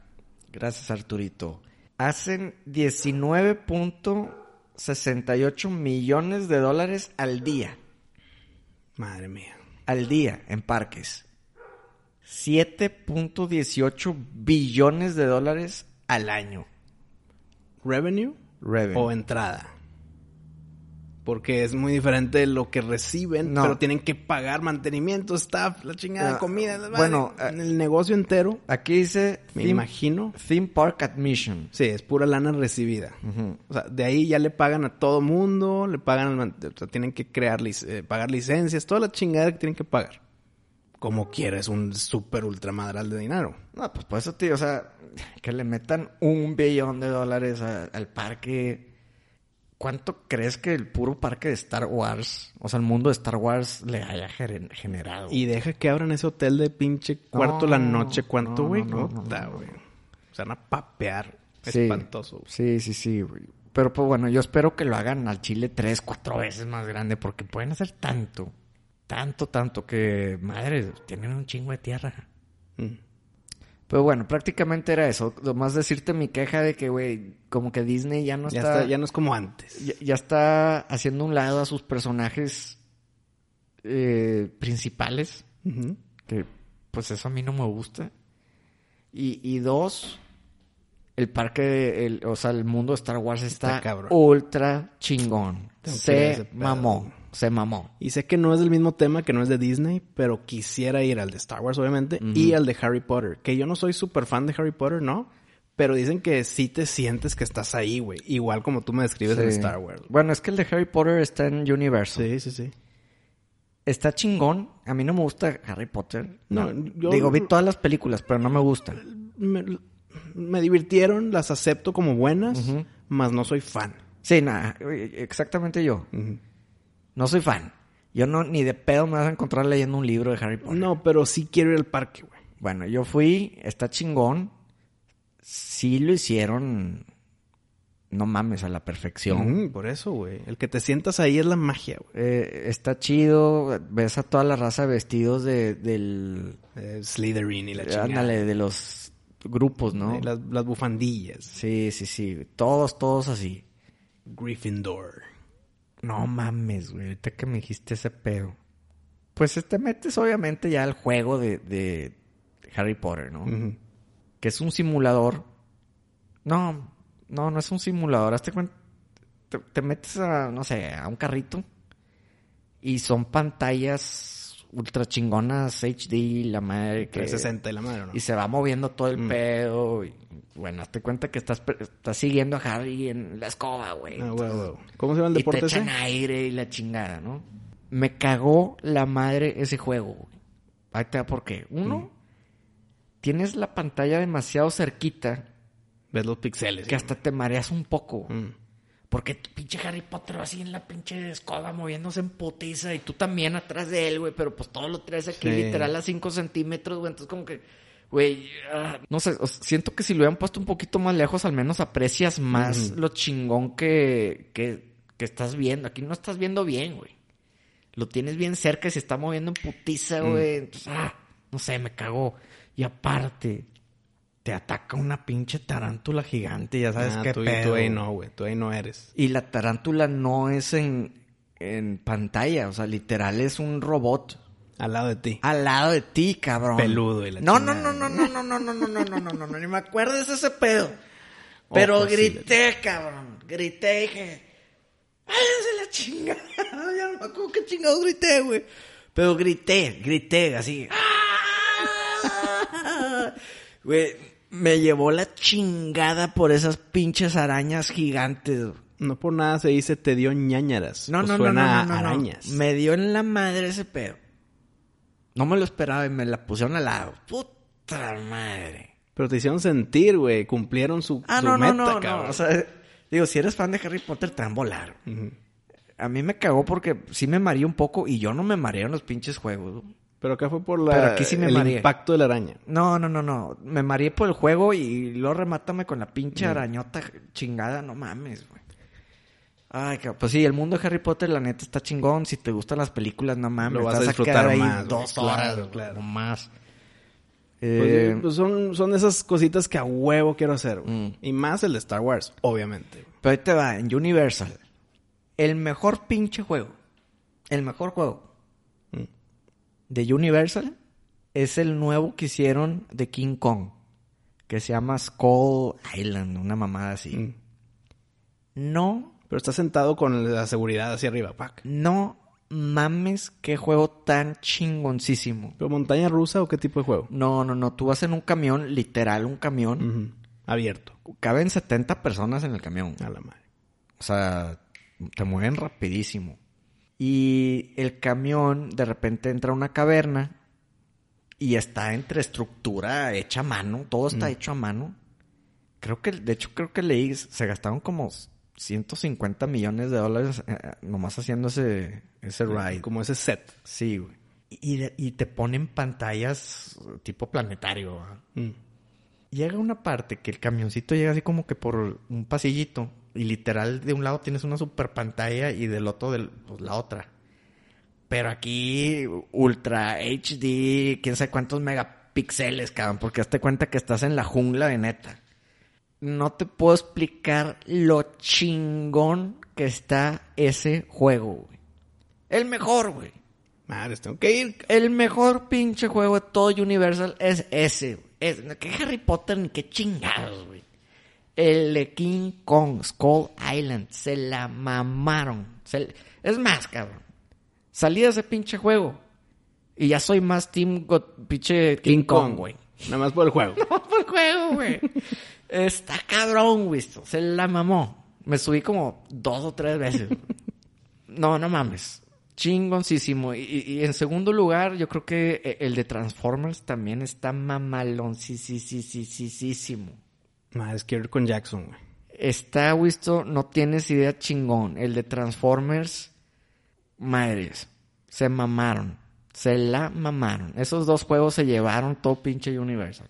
Gracias, Arturito. Hacen 19.68 millones de dólares al día. Madre mía. Al día en parques. 7.18 billones de dólares al año. ¿Revenue? Revenue. O entrada. Porque es muy diferente lo que reciben, No. pero tienen que pagar mantenimiento, staff, la chingada, Ah, comida. la bueno, madre. en el negocio entero, Aquí dice me theme, imagino. theme Park Admission. Sí, es pura lana recibida. O sea, de ahí ya le pagan a todo mundo, le pagan, al o sea, tienen que crear, lic- eh, pagar licencias, toda la chingada que tienen que pagar. Como quieres, un super ultra madral de dinero. No, pues por eso, tío, o sea, que le metan un billón de dólares a- al parque. ¿Cuánto crees que el puro parque de Star Wars, o sea, el mundo de Star Wars le haya gener- generado? Y deja que abran ese hotel de pinche cuarto la noche. ¿Cuánto, güey? no, no, Puta, no, no. güey. O sea, van a papear. Sí. Espantoso. Sí, sí, sí, güey. Pero pues bueno, yo espero que lo hagan al Chile tres, cuatro veces más grande, porque pueden hacer tanto, tanto, tanto, que, madre, tienen un chingo de tierra. Mm. Pero bueno, prácticamente era eso. Nomás decirte mi queja de que, güey, como que Disney ya no Ya, está... está, ya no es como antes. ya, ya está haciendo un lado a sus personajes eh, principales. Que, pues eso a mí no me gusta. Y, y dos, el parque, de- el, o sea, el mundo de Star Wars está, Está ultra chingón. Se mamó. Se mamó. Y sé que no es del mismo tema, que no es de Disney, pero quisiera ir al de Star Wars, obviamente, y al de Harry Potter. Que yo no soy súper fan de Harry Potter, ¿no? Pero dicen que sí te sientes que estás ahí, güey. Igual como tú me describes en Sí. Star Wars. Bueno, es que el de Harry Potter está en Universal. Sí, sí, sí. Está chingón. A mí no me gusta Harry Potter. No, yo- Digo, vi todas las películas, pero no me gusta. Me, me divirtieron, las acepto como buenas, mas no soy fan. Sí, nada, exactamente yo. No soy fan. Yo no, ni de pedo me vas a encontrar leyendo un libro de Harry Potter. No, pero sí quiero ir al parque, güey. Bueno, yo fui, está chingón. Sí lo hicieron, no mames, a la perfección. Mm, por eso, güey. El que te sientas ahí es la magia, güey. Eh, está chido, ves a toda la raza vestidos de, del... Eh, Slytherin y la chingada. Ándale, de los grupos, ¿no? Eh, Las, las bufandillas. Sí, sí, sí. Todos, todos así. Gryffindor. No mames, güey. Ahorita que me dijiste ese pedo. Pues te metes obviamente ya al juego de, de Harry Potter, ¿no? Que es un simulador. No, no, no es un simulador. Hazte cuenta. Te, te metes a, no sé, a un carrito. Y son pantallas ultra chingonas, HD, la madre. Que, 360 y la madre, ¿no? Y se va moviendo todo el pedo. Y, bueno, hazte cuenta que estás, estás siguiendo a Harry en la escoba, güey. Ah, güey, güey. ¿Cómo se llama el Y te deporte ese? echan aire y la chingada, ¿no? Me cagó la madre ese juego, güey. Ahí te va por qué. Uno, tienes la pantalla demasiado cerquita Ves los pixeles. que hasta te mareas un poco. Mm. Porque tu pinche Harry Potter va así en la pinche escoba moviéndose en putiza y tú también atrás de él, güey. Pero pues todo lo traes aquí Sí. literal a 5 centímetros, güey. Entonces como que, güey, ah, no sé, o sea, siento que si lo hubieran puesto un poquito más lejos, al menos aprecias más lo chingón que, que, que estás viendo. Aquí no estás viendo bien, güey. Lo tienes bien cerca y se está moviendo en putiza, güey. Entonces, ah, no sé, me cagó. Y aparte, te ataca una pinche tarántula gigante, ya sabes Ah, qué tú, pedo. tú ahí no, güey. Tú ahí no eres. Y la tarántula no es en, en pantalla, o sea, literal es un robot Al lado de ti. al lado de ti, cabrón. Peludo y la no, no, chingada. no, no, no, no, no, no, no, no, no, no, no, ni me acuerdes de ese pedo. Pero Ojos, sí, grité, cabrón. Grité y dije, váyanse la chingada. ya no me acuerdo qué chingados grité, güey. Pero grité, grité así. ¡Ah! Güey, me llevó la chingada por esas pinches arañas gigantes. No por nada se dice te dio ñañaras. No, Pues no, no, suena no, no, arañas. Me dio en la madre ese pedo. No me lo esperaba y me la pusieron al lado. Puta madre. Pero te hicieron sentir, güey. Cumplieron su, Ah, su no, meta, no, no, no. cabrón. O sea, digo, si eres fan de Harry Potter, te van a volar. A mí me cagó porque sí me mareé un poco y yo no me mareé en los pinches juegos. Pero acá fue por la, Pero aquí sí me el mareé. impacto de la araña. No, no, no, no. Me mareé por el juego y luego remátame con la pinche arañota chingada. No mames, güey. Ay, cabrón. pues sí, el mundo de Harry Potter, la neta, está chingón. Si te gustan las películas, no mames. Lo vas a disfrutar más, dos horas, claro. o más. Pues, Eh, pues son, son esas cositas que a huevo quiero hacer, güey. Mm. Y más el de Star Wars, obviamente. Pero ahí te va, en Universal. El mejor pinche juego. El mejor juego. De Universal es el nuevo que hicieron de King Kong. Que se llama Skull Island, una mamada así. Mm. No, Pero está sentado con la seguridad hacia arriba, pac. no mames qué juego tan chingoncísimo. ¿Pero montaña rusa o qué tipo de juego? No, no, no. Tú vas en un camión, literal un camión. Ujú. Abierto. Caben 70 personas en el camión. A la madre. O sea, te mueven rapidísimo. Y el camión de repente entra a una caverna y está entre estructura hecha a mano. Todo está hecho a mano. Creo que, de hecho, creo que leí, se gastaron como 150 millones de dólares eh, eh, nomás haciendo ese, ese ride. Como ese set. Sí, güey. Y, y te ponen pantallas tipo planetario. Mm. Llega una parte que el camioncito llega así como que por un pasillito. Y literal, de un lado tienes una super pantalla y del otro del, pues, la otra. Pero aquí, Ultra HD, quién sabe cuántos megapíxeles, cabrón. Porque hazte cuenta que estás en la jungla de neta. No te puedo explicar lo chingón que está ese juego, güey. El mejor, güey. Madres, tengo que ir. El mejor pinche juego de todo Universal es ese. güey. Es, que Harry Potter ni qué chingados, güey. El de King Kong, Skull Island, se la mamaron. Se- es más, cabrón. Salí de ese pinche juego. Y ya soy más Team pinche King, Kong, güey. Nada más por el juego. No por el juego, güey. Está cabrón, güey. Se la mamó. Me subí como dos o tres veces. No, no mames. Chingoncísimo. Y, y- en segundo lugar, yo creo que e- el de Transformers también está mamaloncísimo. Madre, es quiero ir con Jackson, güey. Está, visto, no tienes idea chingón. El de Transformers, madres, se mamaron. Se la mamaron. Esos dos juegos se llevaron todo pinche Universal.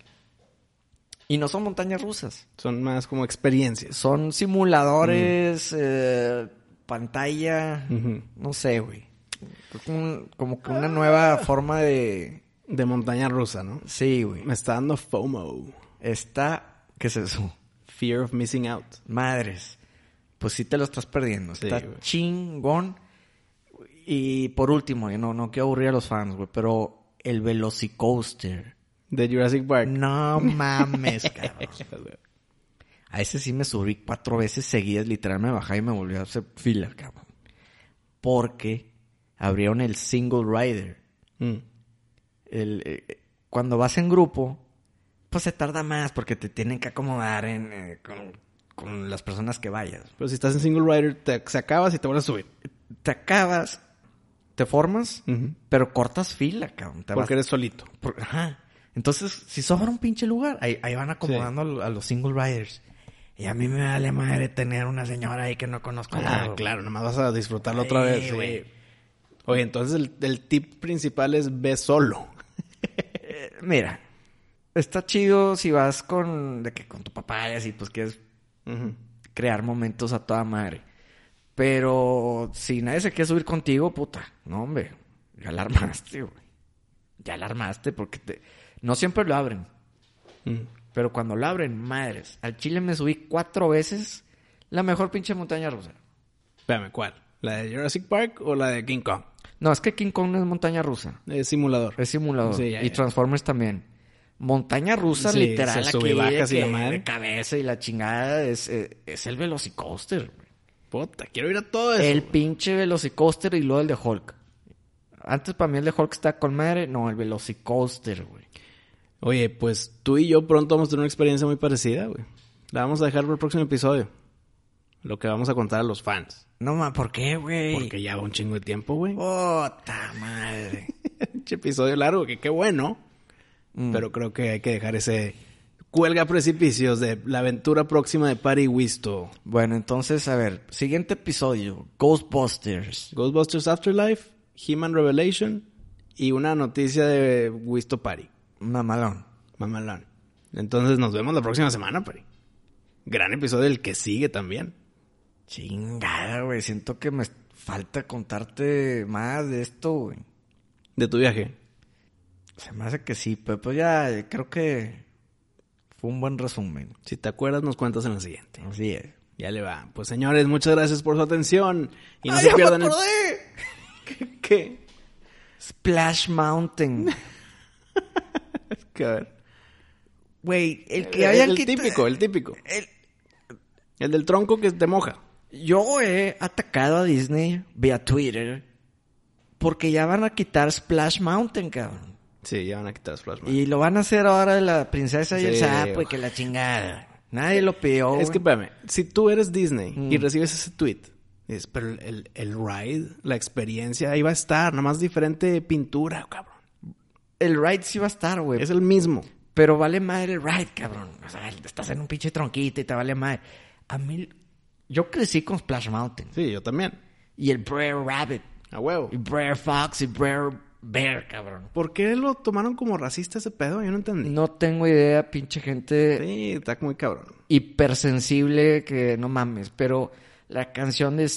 Y no son montañas rusas. Son más como experiencias. Son simuladores, eh, pantalla, no sé, güey. Como, como que una nueva forma de... De montaña rusa, ¿no? Sí, güey. Me está dando FOMO. Está... ¿Qué es eso? Fear of missing out. Madres. Pues sí te lo estás perdiendo. Sí, Está güey. chingón. Y por último, yo no, no quiero aburrir a los fans, güey, pero el Velocicoaster. De Jurassic Park. No mames, cabrón. A ese sí me subí cuatro veces seguidas, literal me bajé y me volví a hacer fila, cabrón. Porque abrieron el single rider. Mm. El, eh, cuando vas en grupo, pues se tarda más porque te tienen que acomodar en, eh, con, con las personas que vayas. Pero si estás en single rider, te, se acabas y te vuelves a subir. Te acabas, te formas, pero cortas fila, cabrón. Te Porque vas- eres solito. por- ajá. Entonces, si sobra un pinche lugar, ahí, ahí van acomodando a lo- a los single riders. Y a mí me vale madre tener una señora ahí que no conozco. Ah, nada, güey. claro, nomás vas a disfrutarlo otra vez. sí. güey. Oye, entonces el, el tip principal es ve solo. Eh, Mira, está chido si vas con, de que con tu papá y así, pues quieres crear momentos a toda madre. Pero si nadie se quiere subir contigo, puta, no, hombre, ya la armaste, güey. Ya la armaste porque te... no siempre lo abren. Mm. Pero cuando lo abren, madres. Al Chile me subí cuatro veces la mejor pinche montaña rusa. Espérame, ¿cuál? ¿La de Jurassic Park o la de King Kong? No, es que King Kong no es montaña rusa. Es simulador. Es simulador. Sí, ya, y. Transformers también. Montaña rusa, Sí, literal, se sube aquí, bajas de y la que madre. de cabeza y la chingada es, eh, es el Velocicoaster. güey. Puta, quiero ir a todo eso. El pinche Velocicoaster y luego el de Hulk. Antes para mí el de Hulk está con madre. No, el Velocicoaster, güey. Oye, pues tú y yo pronto vamos a tener una experiencia muy parecida, güey. La vamos a dejar para el próximo episodio. Lo que vamos a contar a los fans. No, ma, ¿por qué, güey? Porque ya va un chingo de tiempo, güey. Puta madre. Pinche episodio largo, que qué bueno. Mm. Pero creo que hay que dejar ese cuelga precipicios de la aventura próxima de Pari Wisto. Bueno, entonces, a ver, siguiente episodio, Ghostbusters. Ghostbusters Afterlife, He-Man Revelation y una noticia de Wisto Pari. Mamalón. Mamalón. Entonces nos vemos la próxima semana, Pari. Gran episodio el que sigue también. Chingada, güey. Siento que me falta contarte más de esto, güey. De tu viaje. Se me hace que sí, pero pues ya creo que fue un buen resumen. Si te acuerdas, nos cuentas en la siguiente. Así es. Ya le va. Pues señores, muchas gracias por su atención. Y no ¡Ay, se me pierdan el... ¿Qué? ¿Qué? Splash Mountain. Que a ver. Güey, el que El, había el quita- típico, el típico. el- El del tronco que te moja. Yo he atacado a Disney vía Twitter porque ya van a quitar Splash Mountain, cabrón. Sí, ya van a quitar Splash Mountain. Y lo van a hacer ahora la princesa y el sapo y que la chingada. Nadie lo pidió. Es que, espérame, si tú eres Disney y Mm. recibes ese tweet, dices, pero el, el, ride, la experiencia, ahí va a estar, nada más diferente pintura, cabrón. el ride sí va a estar, güey. Es el mismo. Pero vale madre el ride, cabrón. O sea, estás en un pinche tronquito y te vale madre. A mí, yo crecí con Splash Mountain. Sí, yo también. Y el Brer Rabbit. A huevo. Y Brer Fox y Brer Bear, cabrón. ¿Por qué lo tomaron como racista ese pedo? Yo no entendí. No tengo idea, pinche gente Sí, está muy cabrón. hipersensible que no mames. Pero la canción de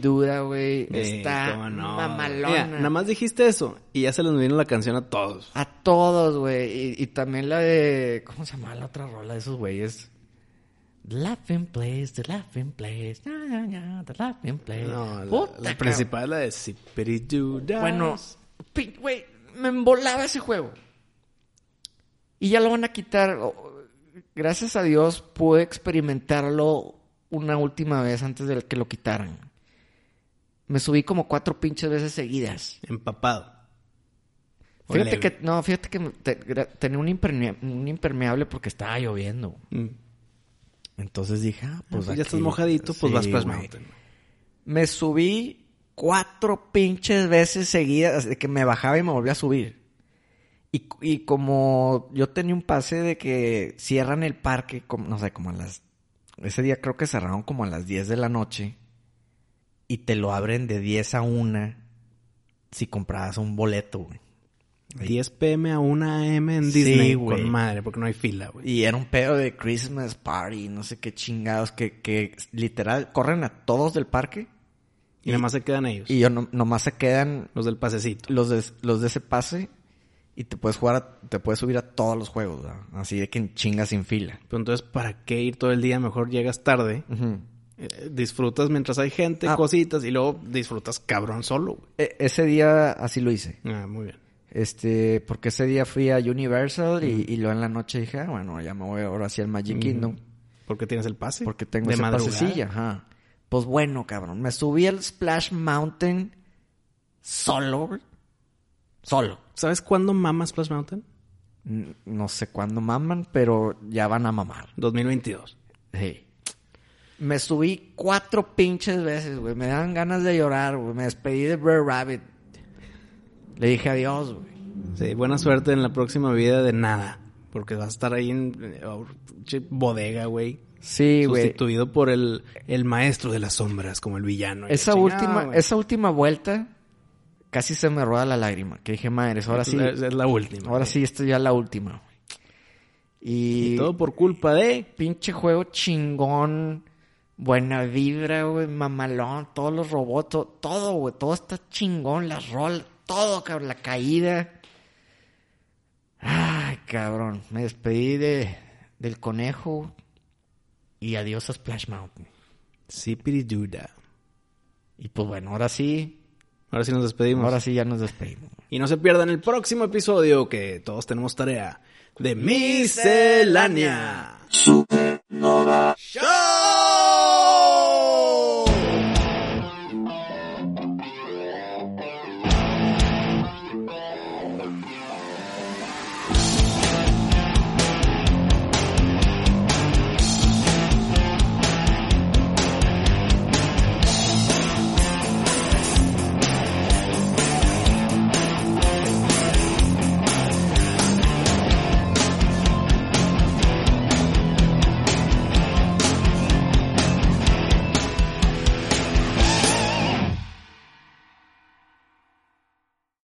Duda, güey, Sí, está no. mamalona. Mira, nada más dijiste eso y ya se les vino la canción a todos. A todos, güey. Y, y también la de. ¿Cómo se llama la otra rola de esos güeyes? The Laughing Place, The Laughing Place. na, na, na, The Laughing Place. No, la, Puta, la cabrón. principal es la de Zipiridudas. Bueno, güey, me embolaba ese juego. Y ya lo van a quitar. O- Gracias a Dios pude experimentarlo una última vez antes de que lo quitaran. Me subí como cuatro pinches veces seguidas. Empapado. Fíjate leve. que, no, fíjate que te- tenía un, impermea- un impermeable porque estaba lloviendo. Mm. Entonces dije, ah, Pues pues ya estás mojadito, pues Sí, vas. Mountain. Me subí cuatro pinches veces seguidas, de que me bajaba y me volvía a subir. Y, y como yo tenía un pase de que cierran el parque, como, no sé, como a las... Ese día creo que cerraron como a las 10 de la noche. Y te lo abren de 10 a 1 si comprabas un boleto, güey. 10 pm a 1 am en Sí, Disney. güey. Con madre, porque no hay fila, güey. Y era un pedo de Christmas Party, no sé qué chingados, que, que literal corren a todos del parque. Y nada más se quedan ellos. Y yo no, nomás se quedan Los del pasecito. los de, los de ese pase y te puedes jugar, a- te puedes subir a todos los juegos, ¿verdad? así de que en chingas sin fila. Pero entonces, ¿para qué ir todo el día? Mejor llegas tarde. eh, disfrutas mientras hay gente, Ah. cositas. Y luego disfrutas cabrón solo, güey. E- ese día así lo hice. Ah, muy bien. Este, porque ese día fui a Universal y, y luego en la noche dije, ah, bueno, ya me voy ahora sí al Magic Kingdom. ¿Por qué tienes el pase? Porque tengo de ese pasecilla, ajá. Pues bueno, cabrón, me subí al Splash Mountain solo. Solo. ¿Sabes cuándo mama Splash Mountain? No sé cuándo maman, pero ya van a mamar. 2022. Sí. Me subí cuatro pinches veces, güey. Me dan ganas de llorar, güey. Me despedí de Brer Rabbit. Le dije adiós, güey. Sí, buena suerte en la próxima vida de nada. Porque vas a estar ahí en eh, bodega, güey. Sí, güey. Sustituido por el, el maestro de las sombras, como el villano. Esa la última, esa última vuelta casi se me rueda la lágrima. Que dije, madres, ahora sí, Es, es la última. ahora sí, esta es ya la última. Y, Y todo por culpa de... pinche juego chingón, buena vibra, güey, mamalón, todos los robots, to- todo, güey, todo está chingón, las rolas, todo, cabrón, la caída. Ay, cabrón, me despedí de, del conejo y adiós a Splash Mountain. Duda. Y pues bueno, ahora sí, Ahora sí nos despedimos. ahora sí ya nos despedimos. Y no se pierdan el próximo episodio que todos tenemos tarea de Miscelánea. Supernova. ¡Show!